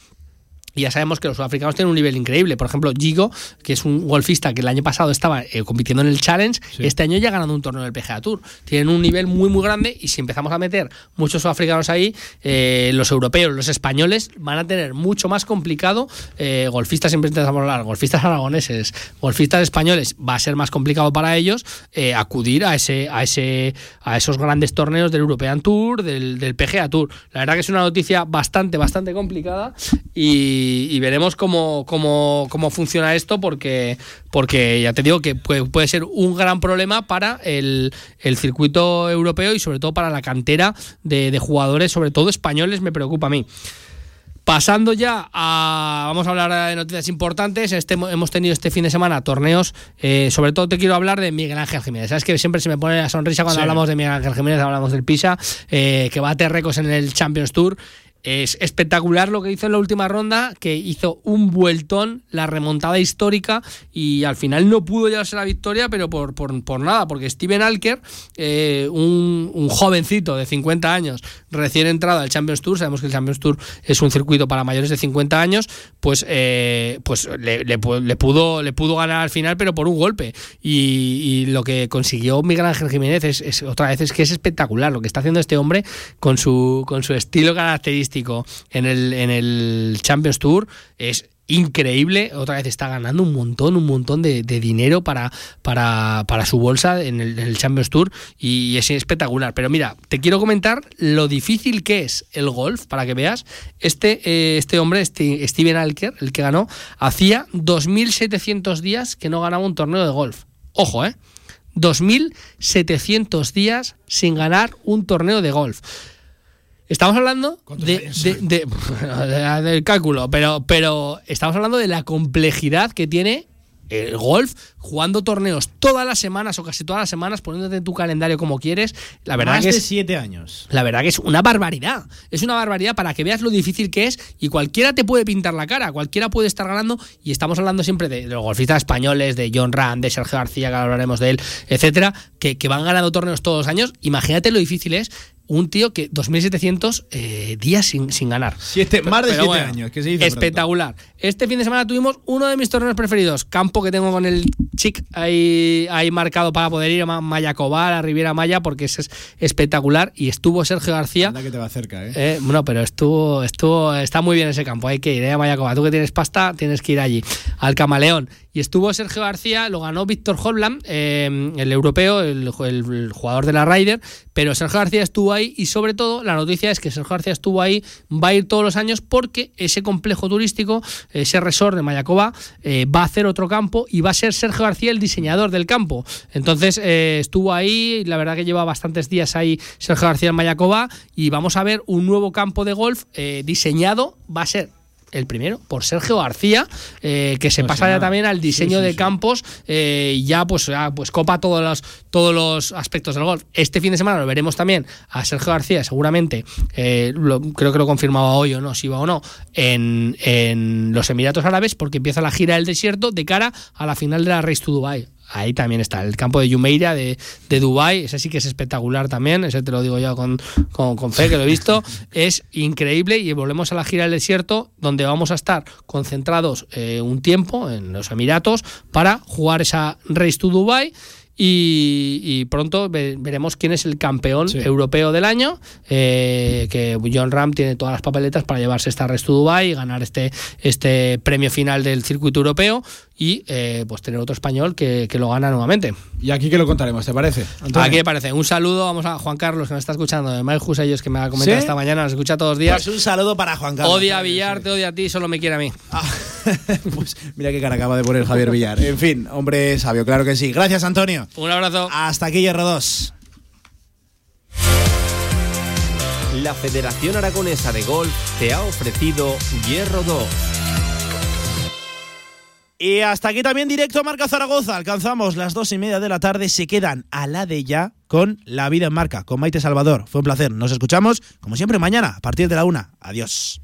Speaker 19: Y ya sabemos que los sudafricanos tienen un nivel increíble. Por ejemplo, Gigo, que es un golfista que el año pasado estaba eh, compitiendo en el Challenge, este año ya ganando un torneo del PGA Tour. Tienen un nivel muy, muy grande y si empezamos a meter muchos sudafricanos ahí, eh, los europeos, los españoles van a tener mucho más complicado. eh, golfistas, siempre intentamos hablar, golfistas aragoneses, golfistas españoles, va a ser más complicado para ellos eh, acudir a ese, a ese, a esos grandes torneos del European Tour, del, del PGA Tour. La verdad que es una noticia bastante, bastante complicada y, y veremos cómo, cómo, cómo funciona esto porque, porque ya te digo que puede, puede ser un gran problema para el, el circuito europeo y sobre todo para la cantera de, de jugadores, sobre todo españoles, me preocupa a mí. Pasando ya a. Vamos a hablar de noticias importantes. Este, hemos tenido este fin de semana torneos. eh, sobre todo te quiero hablar de Miguel Ángel Jiménez. Sabes que siempre se me pone la sonrisa cuando
Speaker 2: Sí.
Speaker 19: hablamos de Miguel Ángel Jiménez, hablamos del Pisa, eh, que bate récords en el Champions Tour. Es espectacular lo que hizo en la última ronda, que hizo un vueltón, la remontada histórica, y al final no pudo llevarse la victoria, pero por, por, por nada, porque Steven Alker, eh, un, un jovencito de 50 años, recién entrado al Champions Tour, sabemos que el Champions Tour es un circuito para mayores de 50 años, pues, eh, pues le, le pu- le pudo, le pudo ganar al final, pero por un golpe. Y, lo que consiguió Miguel Ángel Jiménez es, es- otra vez es que es espectacular lo que está haciendo este hombre con su, con su estilo característico en el, en el Champions Tour. Es increíble, otra vez está ganando un montón, un montón de, dinero para, para, para su bolsa en el, en el Champions Tour y es espectacular. Pero mira, te quiero comentar lo difícil que es el golf, para que veas. Este, eh, este hombre, este, Steven Alker, el que ganó, hacía 2.700 días que no ganaba un torneo de golf. Ojo, ¿eh? 2.700 días sin ganar un torneo de golf. Estamos hablando de, de- de- de- del cálculo, pero, pero estamos hablando de la complejidad que tiene el golf, jugando torneos todas las semanas o casi todas las semanas, poniéndote en tu calendario como quieres. La verdad
Speaker 2: Más
Speaker 19: que
Speaker 2: de
Speaker 19: es,
Speaker 2: siete años.
Speaker 19: la verdad que es una barbaridad. Es una barbaridad para que veas lo difícil que es y cualquiera te puede pintar la cara, cualquiera puede estar ganando y estamos hablando siempre de, de los golfistas españoles, de John Ram, de Sergio García, que ahora hablaremos de él, etcétera, que, que van ganando torneos todos los años. Imagínate lo difícil es un tío que 2.700 eh, días sin, sin ganar.
Speaker 2: Siete, más de
Speaker 19: Pero
Speaker 2: siete
Speaker 19: bueno,
Speaker 2: años, que se dice
Speaker 19: Espectacular. Este fin de semana tuvimos uno de mis torneos preferidos, campo que tengo con el chic ahí, ahí marcado para poder ir a Ma- Mayacobar, a Riviera Maya, porque ese es espectacular. Y estuvo Sergio García.
Speaker 2: Anda que te va cerca, ¿eh?
Speaker 19: Eh, bueno, pero estuvo, estuvo, está muy bien ese campo, hay que ir eh, a Mayacoba. Tú que tienes pasta, tienes que ir allí, al Camaleón. Y estuvo Sergio García, lo ganó Víctor Holland, eh, el europeo, el, jugador de la Ryder, pero Sergio García estuvo ahí y sobre todo la noticia es que Sergio García estuvo ahí, va a ir todos los años porque ese complejo turístico, ese resort de Mayacoba, eh, va a hacer otro campo y va a ser Sergio García el diseñador del campo. Entonces eh, estuvo ahí, la verdad que lleva bastantes días ahí Sergio García en Mayacoba y vamos a ver un nuevo campo de golf diseñado, va a ser el primero por Sergio García, eh, que se pasa ya también al diseño
Speaker 2: sí,
Speaker 19: de
Speaker 2: sí.
Speaker 19: campos eh, y ya pues, ya, pues copa todos los, todos los aspectos del golf. Este fin de semana lo veremos también a Sergio García, seguramente, eh, lo- creo que lo confirmaba hoy o no, si va o no, en, en los Emiratos Árabes, porque empieza la gira del desierto de cara a la final de la Race to Dubai. Ahí también está el campo de Jumeirah de, de Dubai, ese sí que es espectacular también, ese te lo digo yo con, con, con fe que lo he visto, es increíble y volvemos a la gira del desierto donde vamos a estar concentrados eh, un tiempo en los Emiratos para jugar esa Race to Dubai y, y pronto ve- veremos quién es el campeón europeo del año. eh, que John Ram tiene todas las papeletas para llevarse esta Race to Dubai y ganar este, este premio final del circuito europeo y eh, pues tener otro español que, que lo gana nuevamente.
Speaker 2: Y aquí que lo contaremos, ¿te parece? Antonio?
Speaker 19: Aquí me parece. Un saludo, vamos a Juan Carlos, que nos está escuchando, de Mike ellos que me ha comentado
Speaker 2: ¿Sí?
Speaker 19: esta mañana, nos escucha todos los días.
Speaker 2: Pues un saludo para Juan Carlos.
Speaker 19: Odia a Villar, te odia a ti, solo me quiere a mí.
Speaker 2: Pues mira qué cara acaba de poner Javier Villar. En fin, hombre sabio, claro que sí. Gracias, Antonio.
Speaker 19: Un abrazo.
Speaker 2: Hasta aquí, Hierro 2.
Speaker 3: La Federación Aragonesa de Golf te ha ofrecido Hierro 2.
Speaker 2: Y hasta aquí también directo Marca Zaragoza. Alcanzamos las dos y media de la tarde. Se quedan a la de ya con La Vida en Marca, con Maite Salvador. Fue un placer. Nos escuchamos, como siempre, mañana, a partir de la una. Adiós.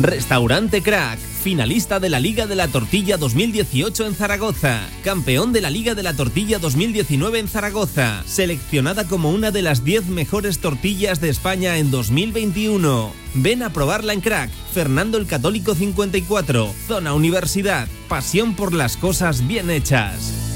Speaker 3: Restaurante Crack, finalista de la Liga de la Tortilla 2018 en Zaragoza, campeón de la Liga de la Tortilla 2019 en Zaragoza, seleccionada como una de las 10 mejores tortillas de España en 2021. Ven a probarla en Crack, Fernando el Católico 54, Zona Universidad, pasión por las cosas bien hechas.